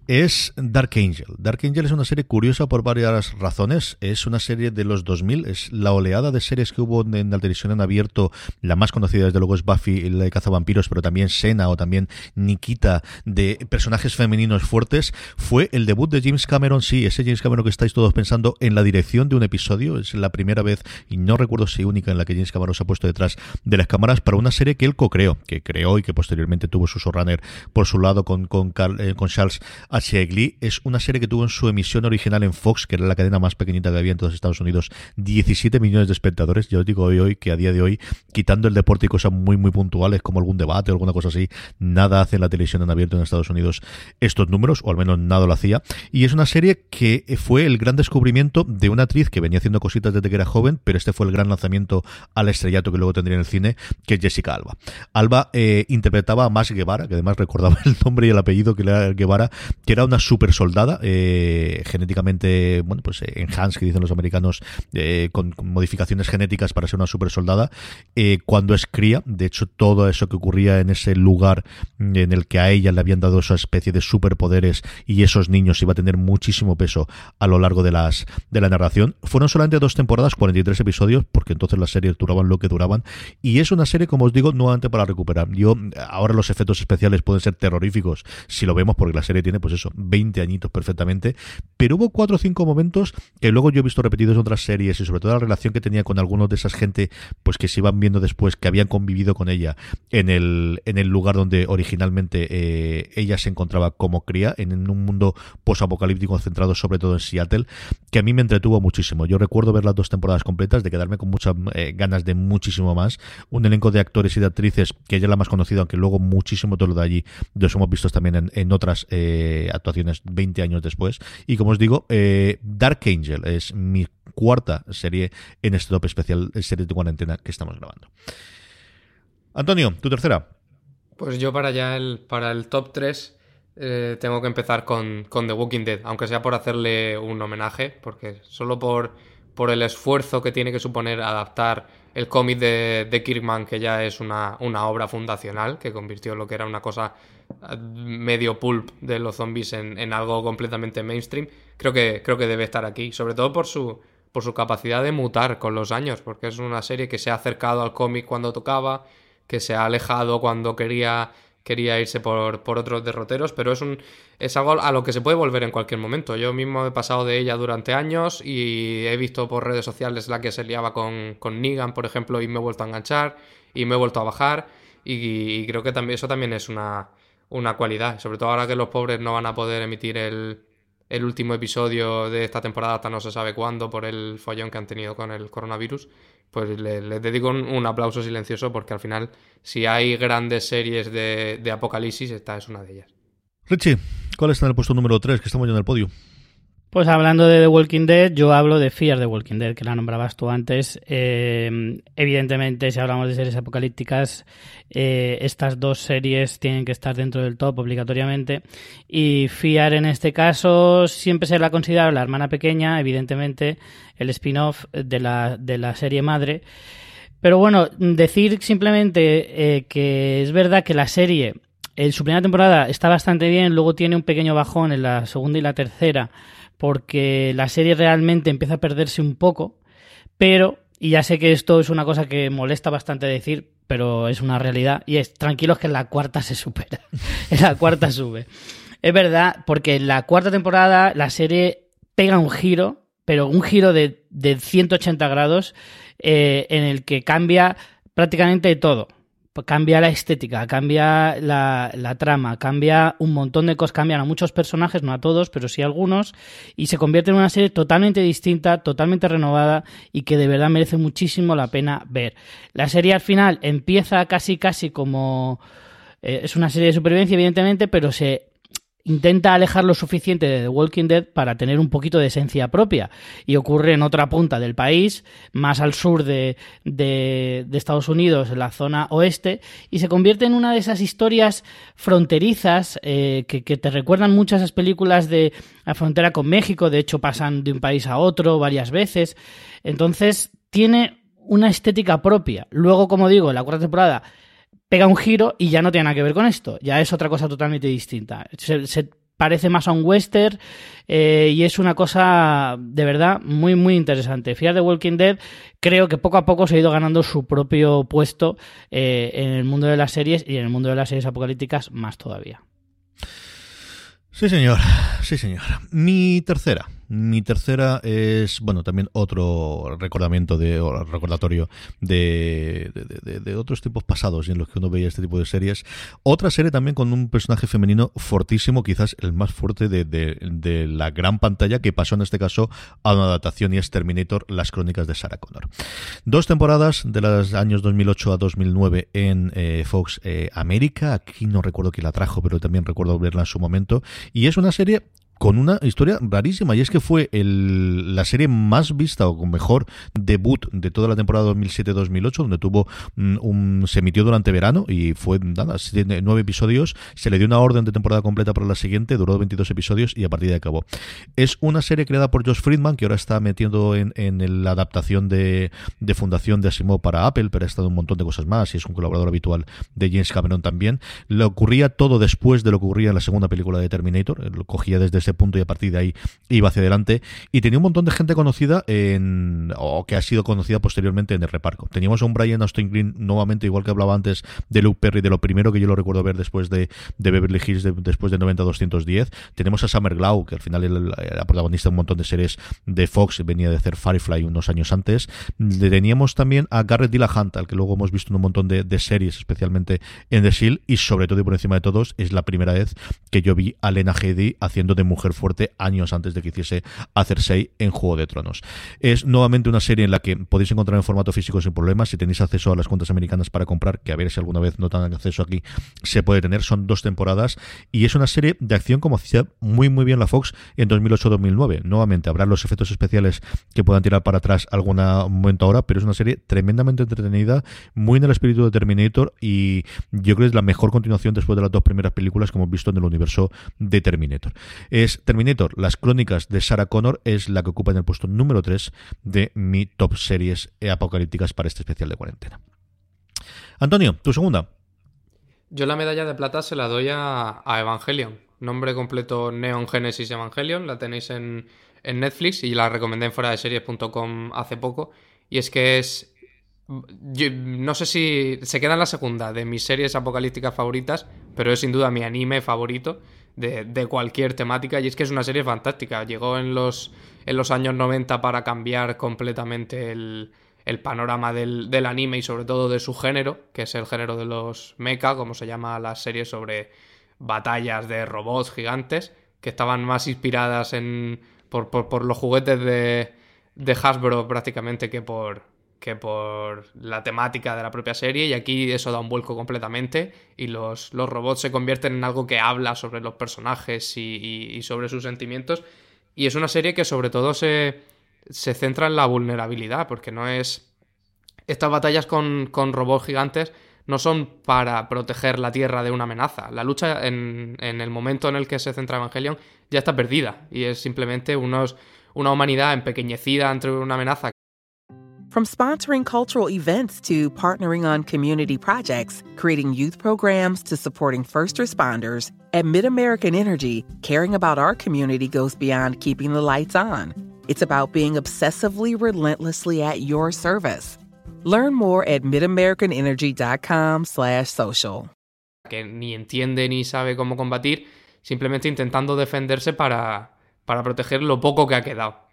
es Dark Angel. Dark Angel es una serie curiosa por varias razones. Es una serie de los 2000, es la oleada de series que hubo en la televisión en abierto. La más conocida desde luego es Buffy, la de cazavampiros, pero también Sena o también Nikita, de personajes femeninos fuertes. Fue el debut de James Cameron, sí, ese James Cameron que estáis todos pensando en la dirección de un episodio. Es la primera vez, y no recuerdo si única, en la que James Cameron se ha puesto detrás de las cámaras para una serie que él co-creó, que creó y que posteriormente tuvo su showrunner por su lado con, con, eh, con Charles Es una serie que tuvo en su emisión original en Fox, que era la cadena más pequeñita que había en todos Estados Unidos, 17 millones de espectadores. Yo os digo hoy, hoy que a día de hoy, quitando el deporte y cosas muy, muy puntuales como algún debate o alguna cosa así, nada hace en la televisión en abierto en Estados Unidos estos números, o al menos nada lo hacía. Y es una serie que fue el gran descubrimiento de una actriz que venía haciendo cositas desde que era joven, pero este fue el gran lanzamiento al estrellato que luego tendría en el cine, que es Jessica Alba. Alba eh, interpretaba a Max Guevara, que además recordaba el nombre y el apellido que era Guevara, que era una super soldada, eh, genéticamente, bueno, pues eh, enhanced, que dicen los americanos, eh, con, modificaciones genéticas para ser una super soldada. Eh, cuando es cría, de hecho, todo eso que ocurría en ese lugar en el que a ella le habían dado esa especie de superpoderes y esos niños iba a tener muchísimo peso a lo largo de las de la narración. Fueron solamente dos temporadas, 43 episodios, porque entonces las series duraban lo que duraban. Y es una serie, como os digo, nuevamente para recuperar. Yo, ahora los efectos especiales pueden ser terroríficos si lo vemos, porque la serie tiene, pues eso, 20 añitos perfectamente, pero hubo cuatro o cinco momentos que luego yo he visto repetidos en otras series y sobre todo la relación que tenía con algunos de esas gente pues que se iban viendo después, que habían convivido con ella en el, en el lugar donde originalmente eh, ella se encontraba como cría, en un mundo posapocalíptico centrado sobre todo en Seattle, que a mí me entretuvo muchísimo. Yo recuerdo ver las dos temporadas completas, de quedarme con muchas eh, ganas de muchísimo más. Un elenco de actores y de actrices que ella la más conocido, aunque luego muchísimo todo lo de allí los hemos visto también en, en otras eh, actuaciones 20 años después. Y como os digo, eh, Dark Angel es mi cuarta serie en este top especial, serie de cuarentena que estamos grabando. Antonio, tu tercera. Pues yo para ya el, para el top 3 eh, tengo que empezar con, con, The Walking Dead, aunque sea por hacerle un homenaje, porque solo por, por el esfuerzo que tiene que suponer adaptar el cómic de, de, Kirkman, que ya es una, una, obra fundacional, que convirtió lo que era una cosa medio pulp de los zombies en, en, algo completamente mainstream, creo que, creo que debe estar aquí, sobre todo por su, por su capacidad de mutar con los años, porque es una serie que se ha acercado al cómic cuando tocaba, que se ha alejado cuando quería quería irse por, por, otros derroteros, pero es, un, es algo a lo que se puede volver en cualquier momento. Yo mismo he pasado de ella durante años y he visto por redes sociales la que se liaba con, con Negan, por ejemplo, y me he vuelto a enganchar y me he vuelto a bajar y, y creo que también, eso también es una, una cualidad, sobre todo ahora que los pobres no van a poder emitir el, el último episodio de esta temporada hasta no se sabe cuándo por el follón que han tenido con el coronavirus pues les le dedico un, un, aplauso silencioso porque al final, si hay grandes series de, de, apocalipsis, esta es una de ellas. Richie, ¿cuál está en el puesto número 3 que estamos ya en el podio? Pues hablando de The Walking Dead, yo hablo de Fear the Walking Dead, que la nombrabas tú antes. Eh, evidentemente, si hablamos de series apocalípticas, eh, estas dos series tienen que estar dentro del top obligatoriamente. Y Fear en este caso siempre se la ha la hermana pequeña, evidentemente, el spin-off de la, de la serie madre. Pero bueno, decir simplemente eh, que es verdad que la serie, en su primera temporada está bastante bien, luego tiene un pequeño bajón en la segunda y la tercera, porque la serie realmente empieza a perderse un poco, pero, y ya sé que esto es una cosa que molesta bastante decir, pero es una realidad, y es tranquilos que en la cuarta se supera, en la cuarta sube. Es verdad, porque en la cuarta temporada la serie pega un giro, pero un giro de, de 180 grados eh, en el que cambia prácticamente todo. Cambia la estética, cambia la, la, trama, cambia un montón de cosas, cambian a muchos personajes, no a todos, pero sí a algunos, y se convierte en una serie totalmente distinta, totalmente renovada y que de verdad merece muchísimo la pena ver. La serie al final empieza casi casi como... Eh, es una serie de supervivencia, evidentemente, pero se intenta alejar lo suficiente de The Walking Dead para tener un poquito de esencia propia. Y ocurre en otra punta del país, más al sur de, Estados Unidos, en la zona oeste, y se convierte en una de esas historias fronterizas eh, que, que, te recuerdan muchas esas películas de la frontera con México, de hecho pasan de un país a otro varias veces. Entonces, tiene una estética propia. Luego, como digo, en la cuarta temporada pega un giro y ya no tiene nada que ver con esto, ya es otra cosa totalmente distinta. Se, parece más a un western eh, y es una cosa de verdad muy muy interesante. Fear the Walking Dead creo que poco a poco se ha ido ganando su propio puesto eh, en el mundo de las series y en el mundo de las series apocalípticas más todavía. Sí, señor. Sí, señor. Mi tercera. Mi tercera es, bueno, también otro recordamiento de, o recordatorio de, de, otros tiempos pasados en los que uno veía este tipo de series. Otra serie también con un personaje femenino fortísimo, quizás el más fuerte de, la gran pantalla, que pasó en este caso a una adaptación y es Terminator, las crónicas de Sarah Connor. Dos temporadas de los años 2008 a 2009 en eh, Fox eh, América. Aquí no recuerdo quién la trajo, pero también recuerdo verla en su momento. Y es una serie con una historia rarísima y es que fue el, la serie más vista o con mejor debut de toda la temporada 2007-2008 donde tuvo mm, un, se emitió durante verano y fue nada, nueve episodios se le dio una orden de temporada completa para la siguiente duró 22 episodios y a partir de acabó. Es una serie creada por Josh Friedman que ahora está metiendo en, en la adaptación de, Fundación de Asimov para Apple pero ha estado un montón de cosas más y es un colaborador habitual de James Cameron también. Le ocurría todo después de lo que ocurría en la segunda película de Terminator lo cogía desde punto y a partir de ahí iba hacia adelante. Y tenía un montón de gente conocida en, o que ha sido conocida posteriormente en el reparto. Teníamos a un Brian Austin Green nuevamente, igual que hablaba antes de Luke Perry, de lo primero que yo lo recuerdo ver después de, de Beverly Hills, después de 90-210. Tenemos a Summer Glau, que al final era protagonista de un montón de series de Fox, venía de hacer Firefly unos años antes. Teníamos también a Garrett Dillahunt, al que luego hemos visto en un montón de, de series, especialmente en The Shield, y sobre todo y por encima de todos, es la primera vez que yo vi a Lena Headey haciendo de mujer fuerte años antes de que hiciese a Cersei en Juego de Tronos. Es nuevamente una serie en la que podéis encontrar en formato físico sin problemas. Si tenéis acceso a las cuentas americanas para comprar, que a ver si alguna vez no tengan acceso aquí, se puede tener. Son dos temporadas y es una serie de acción como hacía muy muy bien la Fox en 2008-2009. Nuevamente habrá los efectos especiales que puedan tirar para atrás algún momento ahora, pero es una serie tremendamente entretenida, muy en el espíritu de Terminator y yo creo que es la mejor continuación después de las dos primeras películas que hemos visto en el universo de Terminator. Es Terminator, las crónicas de Sarah Connor, es la que ocupa en el puesto número 3 de mi top series apocalípticas para este especial de cuarentena. Antonio, tu segunda. Yo la medalla de plata se la doy a, Evangelion. Nombre completo Neon Genesis Evangelion. La tenéis en, Netflix y la recomendé en fuera de series.com hace poco. Y es que es no sé si se queda en la segunda de mis series apocalípticas favoritas, pero es sin duda mi anime favorito de, cualquier temática y es que es una serie fantástica. Llegó en los, en los años 90 para cambiar completamente el, panorama del, anime y sobre todo de su género, que es el género de los mecha, como se llama las series sobre batallas de robots gigantes, que estaban más inspiradas en, por, por los juguetes de, de Hasbro prácticamente que por, que por la temática de la propia serie y aquí eso da un vuelco completamente y los, los robots se convierten en algo que habla sobre los personajes y, sobre sus sentimientos y es una serie que sobre todo se, se centra en la vulnerabilidad porque no es... Estas batallas con, con robots gigantes no son para proteger la Tierra de una amenaza. La lucha en, en, el momento en el que se centra Evangelion ya está perdida y es simplemente unos, una humanidad empequeñecida ante una amenaza From sponsoring cultural events to partnering on community projects, creating youth programs to supporting first responders, at MidAmerican Energy, caring about our community goes beyond keeping the lights on. It's about being obsessively relentlessly at your service. Learn more at midamericanenergy.com/social. Que ni entiende ni sabe cómo combatir, simplemente intentando defenderse para, para proteger lo poco que ha quedado.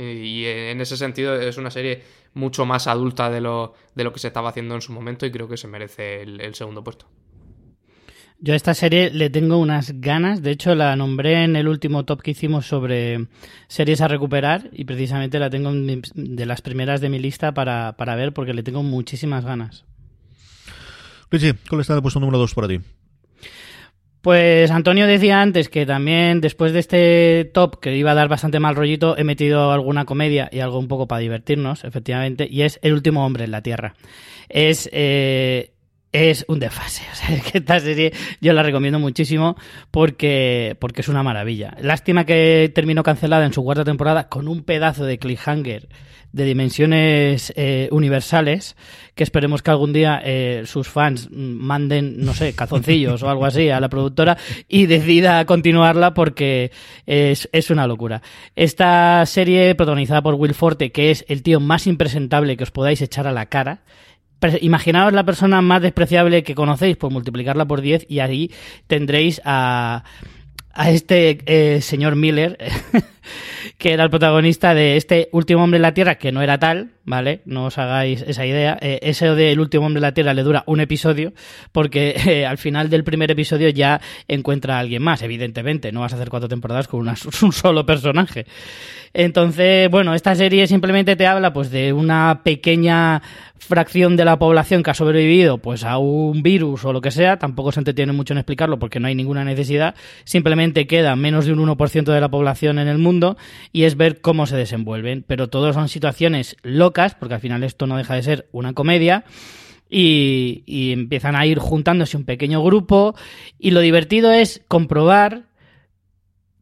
Y en ese sentido es una serie mucho más adulta de lo, de lo que se estaba haciendo en su momento y creo que se merece el, el segundo puesto. Yo a esta serie le tengo unas ganas, de hecho la nombré en el último top que hicimos sobre series a recuperar y precisamente la tengo de las primeras de mi lista para, para ver porque le tengo muchísimas ganas. Richie, ¿cuál está el puesto número 2 para ti? Pues Antonio decía antes que también después de este top que iba a dar bastante mal rollito, he metido alguna comedia y algo un poco para divertirnos, efectivamente, y es El último hombre en la Tierra. Es... Eh, es un desfase. O sea, que esta serie yo la recomiendo muchísimo porque, porque es una maravilla. Lástima que terminó cancelada en su cuarta temporada con un pedazo de cliffhanger de dimensiones eh, universales que esperemos que algún día eh, sus fans manden, no sé, calzoncillos o algo así a la productora y decida continuarla porque es, es una locura. Esta serie protagonizada por Will Forte, que es el tío más impresentable que os podáis echar a la cara, imaginaos la persona más despreciable que conocéis por multiplicarla por 10 y ahí tendréis a, a este eh, señor Miller, que era el protagonista de este último hombre en la Tierra, que no era tal, ¿vale? No os hagáis esa idea. Eh, ese de último hombre en la Tierra le dura un episodio, porque eh, al final del primer episodio ya encuentra a alguien más, evidentemente. No vas a hacer cuatro temporadas con un solo personaje. Entonces, bueno, esta serie simplemente te habla pues de una pequeña fracción de la población que ha sobrevivido pues a un virus o lo que sea, tampoco se entretiene mucho en explicarlo porque no hay ninguna necesidad, simplemente queda menos de un 1% de la población en el mundo y es ver cómo se desenvuelven, pero todos son situaciones locas, porque al final esto no deja de ser una comedia. Y empiezan a ir juntándose un pequeño grupo y lo divertido es comprobar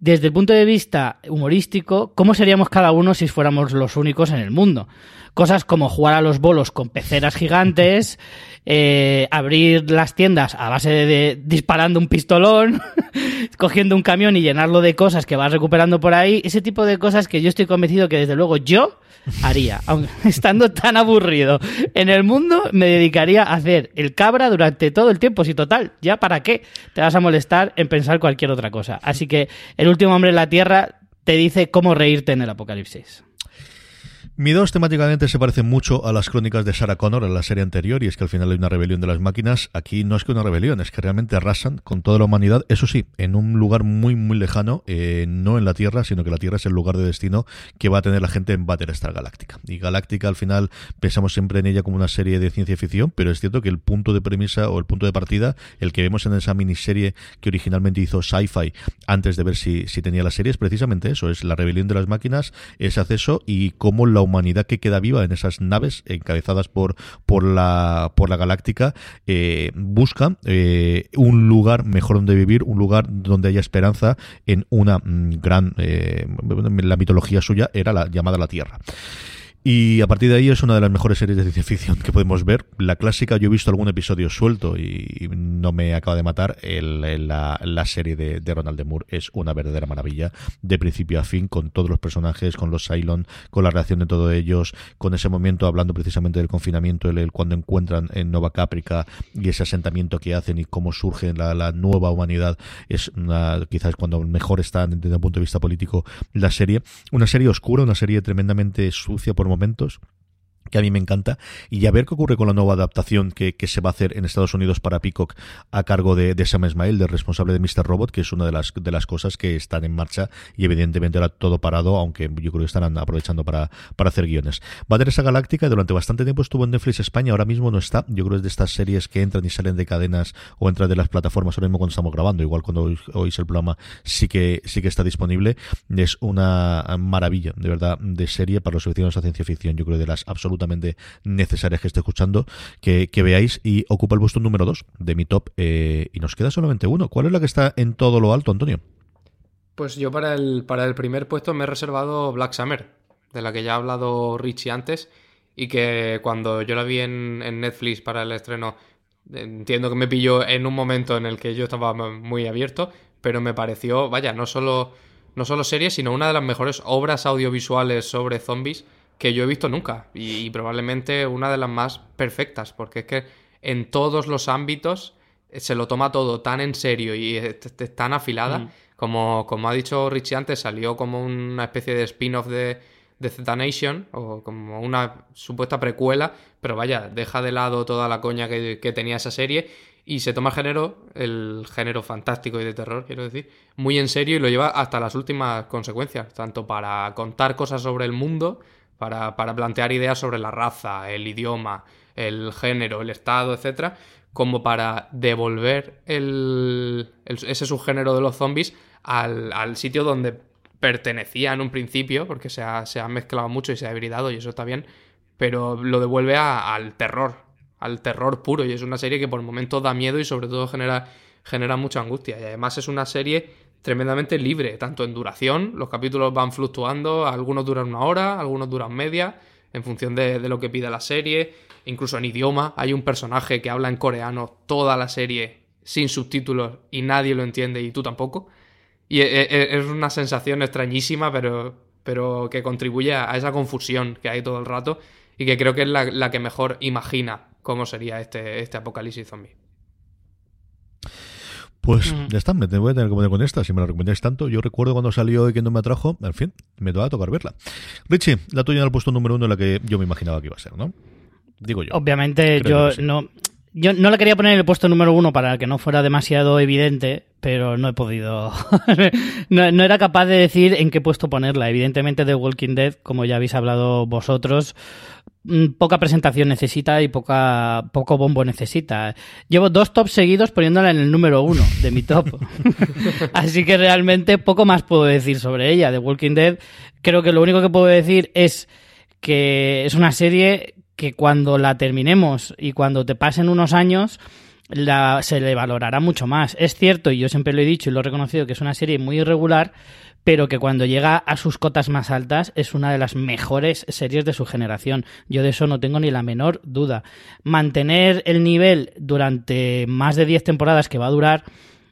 desde el punto de vista humorístico, ¿cómo seríamos cada uno si fuéramos los únicos en el mundo? Cosas como jugar a los bolos con peceras gigantes, eh, abrir las tiendas a base de, disparando un pistolón, cogiendo un camión y llenarlo de cosas que vas recuperando por ahí, ese tipo de cosas que yo estoy convencido que desde luego yo haría, aunque estando tan aburrido en el mundo, me dedicaría a hacer el cabra durante todo el tiempo, si total, ya para qué te vas a molestar en pensar cualquier otra cosa. Así que el último hombre en la Tierra te dice cómo reírte en el apocalipsis. Mi dos temáticamente se parece mucho a las crónicas de Sarah Connor en la serie anterior, y es que al final hay una rebelión de las máquinas. Aquí no es que una rebelión, es que realmente arrasan con toda la humanidad, eso sí, en un lugar muy, muy lejano, eh, no en la Tierra, sino que la Tierra es el lugar de destino que va a tener la gente en Battlestar Galáctica. Y Galáctica al final pensamos siempre en ella como una serie de ciencia ficción, pero es cierto que el punto de premisa o el punto de partida, el que vemos en esa miniserie que originalmente hizo Sci-Fi antes de ver si, si tenía la serie, es precisamente eso, es la rebelión de las máquinas, ese acceso y cómo la humanidad que queda viva en esas naves encabezadas por, por, la, por la galáctica eh, busca eh, un lugar mejor donde vivir, un lugar donde haya esperanza en una mm, gran... Eh, la mitología suya era la llamada la Tierra. Y a partir de ahí es una de las mejores series de ciencia ficción que podemos ver. La clásica, yo he visto algún episodio suelto y no me acaba de matar. El, la, la, serie de, de, Ronald de Moore es una verdadera maravilla, de principio a fin, con todos los personajes, con los Cylon, con la reacción de todos ellos, con ese momento hablando precisamente del confinamiento, el, el cuando encuentran en Nova Caprica y ese asentamiento que hacen y cómo surge la, la nueva humanidad. Es una, quizás cuando mejor está desde un punto de vista político la serie. Una serie oscura, una serie tremendamente sucia por momentos que a mí me encanta, y a ver qué ocurre con la nueva adaptación que, que, se va a hacer en Estados Unidos para Peacock a cargo de, de Sam Ismail, del responsable de Mr. Robot, que es una de las, de las cosas que están en marcha y evidentemente ahora todo parado, aunque yo creo que estarán aprovechando para, para hacer guiones. Va a tener esa galáctica, durante bastante tiempo estuvo en Netflix España, ahora mismo no está, yo creo que es de estas series que entran y salen de cadenas o entran de las plataformas ahora mismo cuando estamos grabando, igual cuando oís el programa sí que, sí que está disponible, es una maravilla, de verdad, de serie para los aficionados a ciencia ficción, yo creo de las absolutamente necesarias que esté escuchando, que, veáis y ocupa el puesto número 2 de mi top eh, y nos queda solamente uno. ¿Cuál es la que está en todo lo alto, Antonio? Pues yo para el, para el primer puesto me he reservado Black Summer, de la que ya ha hablado Richie antes. y que cuando yo la vi en, en Netflix para el estreno, entiendo que me pilló en un momento en el que yo estaba muy abierto, pero me pareció, vaya, no solo, no solo serie, sino una de las mejores obras audiovisuales sobre zombies que yo he visto nunca y, probablemente una de las más perfectas, porque es que en todos los ámbitos eh, se lo toma todo tan en serio y es, tan afilada, mm. como, como ha dicho Richie antes, salió como una especie de spin-off de, de Z Nation, o como una supuesta precuela, pero vaya, deja de lado toda la coña que, que tenía esa serie y se toma el género, el género fantástico y de terror, quiero decir, muy en serio y lo lleva hasta las últimas consecuencias, tanto para contar cosas sobre el mundo, para, plantear ideas sobre la raza, el idioma, el género, el estado, etcétera, como para devolver el, ese subgénero de los zombies al, sitio donde pertenecía en un principio, porque se ha, se ha, mezclado mucho y se ha hibridado y eso está bien, pero lo devuelve al terror, al terror puro y es una serie que por momentos da miedo y sobre todo genera, genera mucha angustia y además es una serie tremendamente libre, tanto en duración, los capítulos van fluctuando, algunos duran una hora, algunos duran media, en función de, lo que pida la serie, incluso en idioma, hay un personaje que habla en coreano toda la serie sin subtítulos y nadie lo entiende y tú tampoco. Y e, e, es una sensación extrañísima, pero, pero que contribuye a esa confusión que hay todo el rato y que creo que es la, que mejor imagina cómo sería este, este apocalipsis zombie. Pues ya está, me voy a tener que poner con esta, si me la recomendáis tanto. Yo recuerdo cuando salió y que no me atrajo, en fin, me va a tocar verla. Richie, la tuya en el puesto número uno en la que yo me imaginaba que iba a ser, ¿no? Digo yo. Obviamente yo no... Yo no la quería poner en el puesto número uno para que no fuera demasiado evidente, pero no he podido. no, era capaz de decir en qué puesto ponerla. Evidentemente, The Walking Dead, como ya habéis hablado vosotros, Mm, poca presentación necesita y poca, poco bombo necesita. Llevo dos tops seguidos poniéndola en el número uno de mi top. Así que realmente poco más puedo decir sobre ella. The Walking Dead, creo que lo único que puedo decir es que es una serie que cuando la terminemos y cuando te pasen unos años, la, se le valorará mucho más. Es cierto, y yo siempre lo he dicho y lo he reconocido, que es una serie muy irregular, pero que cuando llega a sus cotas más altas es una de las mejores series de su generación. Yo de eso no tengo ni la menor duda. Mantener el nivel durante más de 10 temporadas que va a durar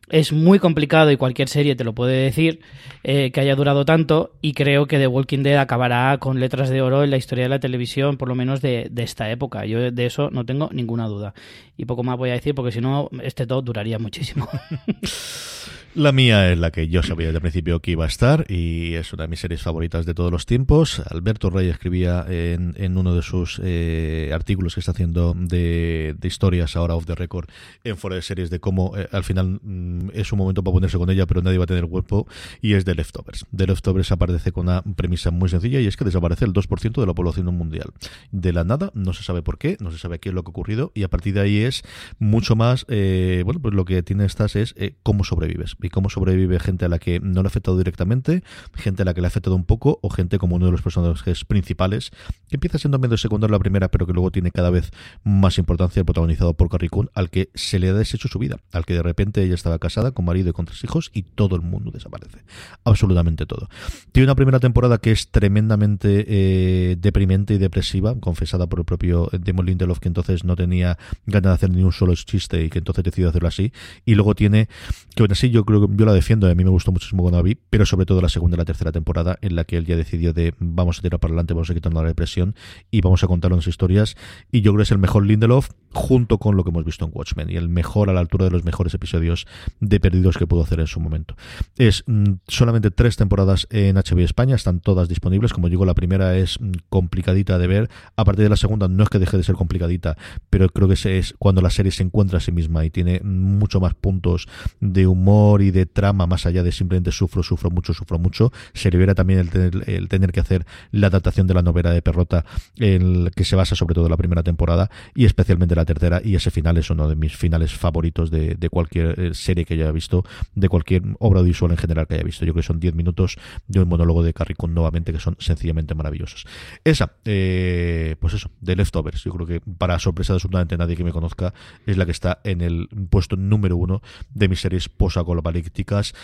es muy complicado y cualquier serie te lo puede decir eh, que haya durado tanto y creo que The Walking Dead acabará con letras de oro en la historia de la televisión, por lo menos de, de esta época. Yo de eso no tengo ninguna duda. Y poco más voy a decir porque si no, este todo duraría muchísimo. La mía es la que yo sabía desde el principio que iba a estar y es una de mis series favoritas de todos los tiempos. Alberto Rey escribía en, en uno de sus eh, artículos que está haciendo de, historias ahora off the record en fuera de series de cómo eh, al final mm, es un momento para ponerse con ella pero nadie va a tener cuerpo y es de Leftovers. De Leftovers aparece con una premisa muy sencilla y es que desaparece el 2% de la población mundial. De la nada, no se sabe por qué, no se sabe qué es lo que ha ocurrido y a partir de ahí es mucho más, eh, bueno, pues lo que tiene estas es cómo sobrevives y cómo sobrevive gente a la que no le ha afectado directamente, gente a la que le ha afectado un poco, o gente como uno de los personajes principales, que empieza siendo medio secundario la primera, pero que luego tiene cada vez más importancia, protagonizado por Carrie Coon, al que se le ha deshecho su vida, al que de repente ella estaba casada con marido y con tres hijos y todo el mundo desaparece. Absolutamente todo. Tiene una primera temporada que es tremendamente eh, deprimente y depresiva, confesada por el propio Damon Lindelof, que entonces no tenía ganas de hacer ni un solo chiste y que entonces decidió hacerlo así. Y luego tiene, que aún así yo creo yo la defiendo, a mí me gustó muchísimo cuando la vi, pero sobre todo la segunda y la tercera temporada en la que él ya decidió de vamos a tirar para adelante, vamos a quitarnos la depresión y vamos a contar unas historias y yo creo que es el mejor Lindelof junto con lo que hemos visto en Watchmen y el mejor a la altura de los mejores episodios de Perdidos que pudo hacer en su momento. Es mm, solamente tres temporadas en HBO España, están todas disponibles, como digo, la primera es mm, complicadita de ver, a partir de la segunda no es que deje de ser complicadita, pero creo que es cuando la serie se encuentra a sí misma y tiene mucho más puntos de humor y de trama más allá de simplemente sufro, sufro mucho, sufro mucho. Se libera también el tener, el tener que hacer la adaptación de la novela de Perrota, el que se basa sobre todo en la primera temporada y especialmente la tercera y ese final es uno de mis finales favoritos de, cualquier eh, serie que haya visto, de cualquier obra audiovisual en general que haya visto. Yo creo que son 10 minutos de un monólogo de Carrie Coon nuevamente que son sencillamente maravillosos. Esa, eh, pues eso, de Leftovers. Yo creo que para sorpresa de absolutamente nadie que me conozca es la que está en el puesto número uno de mis series posapocalípticas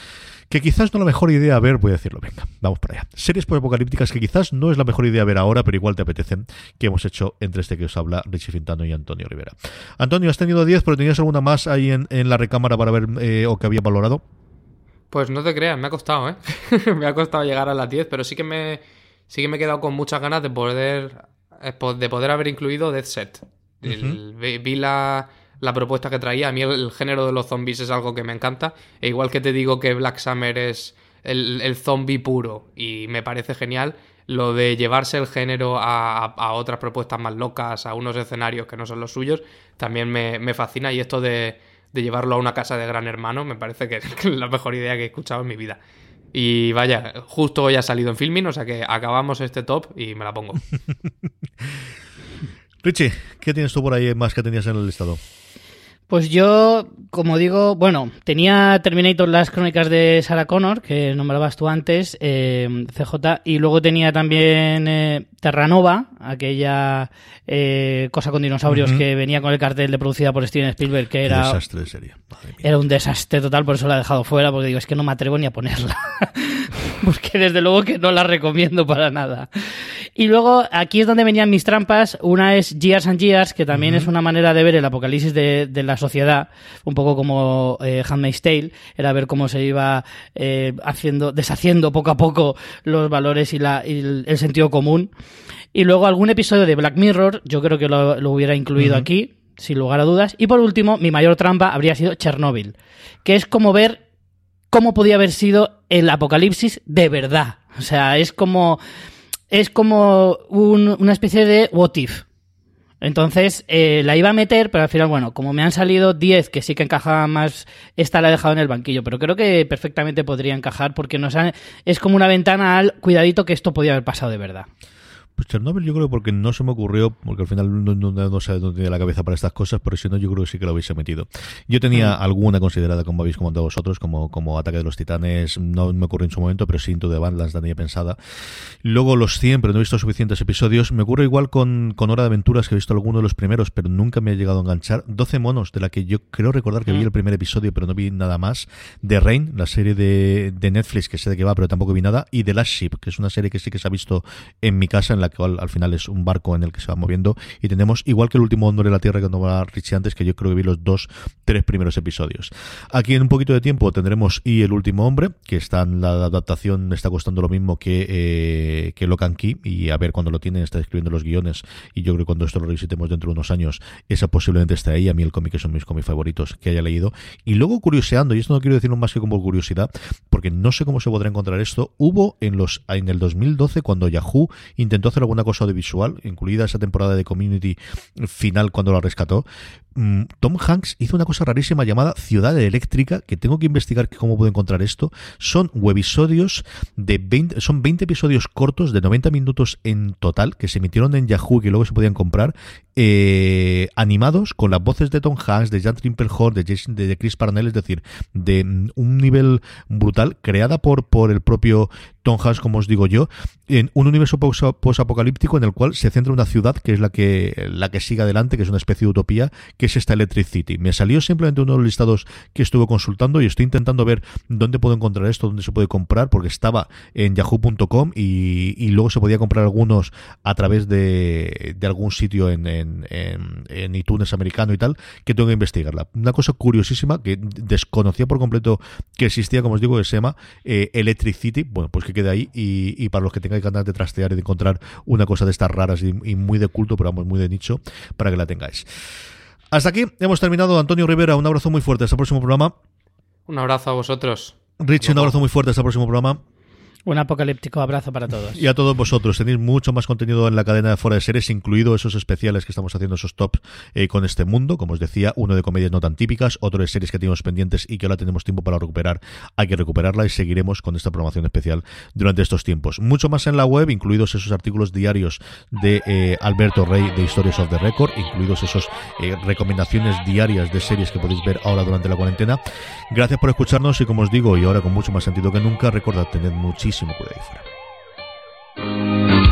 que quizás no la mejor idea ver, voy a decirlo, venga, vamos para allá. Series posapocalípticas que quizás no es la mejor idea ver ahora, pero igual te apetecen, que hemos hecho entre este que os habla Richie Fintano y Antonio Rivera. Antonio, has tenido 10, pero tenías alguna más ahí en, en la recámara para ver eh, o que había valorado. Pues no te creas, me ha costado, ¿eh? me ha costado llegar a las 10, pero sí que me sí que me he quedado con muchas ganas de poder eh, de poder haber incluido Death Set. Vi, vi la, la propuesta que traía. A mí el, el género de los zombies es algo que me encanta. E igual que te digo que Black Summer es el, el zombie puro y me parece genial, lo de llevarse el género a, a- otras propuestas más locas, a unos escenarios que no son los suyos, también me, me fascina. Y esto de, de llevarlo a una casa de gran hermano me parece que es la mejor idea que he escuchado en mi vida. Y vaya, justo hoy ha salido en filming, o sea que acabamos este top y me la pongo. Richie, ¿qué tienes tú por ahí más que tenías en el listado? Pues yo, como digo, bueno, tenía Terminator las crónicas de Sarah Connor, que nombrabas tú antes, eh, CJ, y luego tenía también eh, Terranova, aquella eh, cosa con dinosaurios que venía con el cartel de producida por Steven Spielberg, que era, Desastre de serie. era un desastre total, por eso la he dejado fuera, porque digo, es que no me atrevo ni a ponerla. porque desde luego que no la recomiendo para nada. Y luego aquí es donde venían mis trampas. Una es Years and Years, que también es una manera de ver el apocalipsis de, de la sociedad, un poco como eh, Handmaid's Tale, era ver cómo se iba eh, haciendo, deshaciendo poco a poco los valores y, la, y el, el sentido común. Y luego algún episodio de Black Mirror, yo creo que lo, lo hubiera incluido aquí, sin lugar a dudas. Y por último, mi mayor trampa habría sido Chernobyl, que es como ver cómo podía haber sido el apocalipsis de verdad. O sea, es como es como un- una especie de what if. Entonces eh, la iba a meter, pero al final, bueno, como me han salido 10 que sí que encajaban más, esta la he dejado en el banquillo, pero creo que perfectamente podría encajar porque nos han- es como una ventana al cuidadito que esto podía haber pasado de verdad. Pues Chernobyl yo creo porque no se me ocurrió, porque al final no, no, no sé dónde tenía la cabeza para estas cosas, pero si no yo creo que sí que lo hubiese metido. Yo tenía alguna considerada, como habéis comentado vosotros, como, como Ataque de los Titanes, no me ocurrió en su momento, pero sí Into the Badlands la tenía pensada. Luego los 100, pero no he visto suficientes episodios. Me ocurre igual con, con Hora de Aventuras, que he visto alguno de los primeros, pero nunca me ha llegado a enganchar. 12 monos, de la que yo creo recordar que vi el primer episodio, pero no vi nada más. The Rain, la serie de, de Netflix, que sé de qué va, pero tampoco vi nada. Y The Last Ship, que es una serie que sí que se ha visto en mi casa, en la cual al final es un barco en el que se va moviendo. Y tenemos, igual que el último Hombre de la Tierra que nombraba Richie antes, que yo creo que vi los dos, tres primeros episodios. Aquí en un poquito de tiempo tendremos Y el último hombre, que está en la adaptación, está costando lo mismo que, eh, que Locan Key, y a ver cuando lo tienen, está escribiendo los guiones, y yo creo que cuando esto lo revisitemos dentro de unos años, esa posiblemente esté ahí. A mí el cómic uno de mis cómics favoritos que haya leído. Y luego curioseando, y esto no quiero decirlo más que como curiosidad, porque no sé cómo se podrá encontrar esto, hubo en los en el 2012 cuando Yahoo intentó hacer alguna cosa audiovisual, incluida esa temporada de Community final cuando la rescató, mm, Tom Hanks hizo una cosa rarísima llamada Ciudad Eléctrica, que tengo que investigar cómo puedo encontrar esto. Son webisodios de 20, son 20 episodios cortos de 90 minutos en total que se emitieron en Yahoo y luego se podían comprar eh, animados con las voces de Tom Hanks, de Jan Trimpelhorn, de, Jason, de Chris Parnell, es decir, de mm, un nivel brutal, creada por, por el propio Tom Hanks, como os digo yo, en un universo posa- posapocalíptico en el cual se centra una ciudad que es la que, la que sigue adelante, que es una especie de utopía, que es esta Electric City. Me salió simplemente uno de los listados que estuve consultando y estoy intentando ver dónde puedo encontrar esto, dónde se puede comprar, porque estaba en yahoo.com y, y luego se podía comprar algunos a través de, de algún sitio en, en, en- en iTunes americano y tal, que tengo que investigarla. Una cosa curiosísima que desconocía por completo que existía, como os digo, que se llama eh, Electric City. Bueno, pues que quede ahí y, y para los que tengáis ganas de trastear y de encontrar una cosa de estas raras y, y muy de culto, pero vamos, muy de nicho, para que la tengáis. Hasta aquí hemos terminado. Antonio Rivera, un abrazo muy fuerte. Hasta el próximo programa. Un abrazo a vosotros. Richie, un abrazo muy fuerte. Hasta el próximo programa. Un apocalíptico abrazo para todos. Y a todos vosotros, tenéis mucho más contenido en la cadena de Fuera de Series, incluido esos especiales que estamos haciendo, esos tops eh, con este mundo. Como os decía, uno de comedias no tan típicas, otro de series que tenemos pendientes y que ahora tenemos tiempo para recuperar. Hay que recuperarla y seguiremos con esta programación especial durante estos tiempos. Mucho más en la web, incluidos esos artículos diarios de eh, Alberto Rey de Historias of the Record, incluidos esos eh, recomendaciones diarias de series que podéis ver ahora durante la cuarentena. Gracias por escucharnos y como os digo, y ahora con mucho más sentido que nunca, recordad, tened muchísimo cuidado ahí fuera. This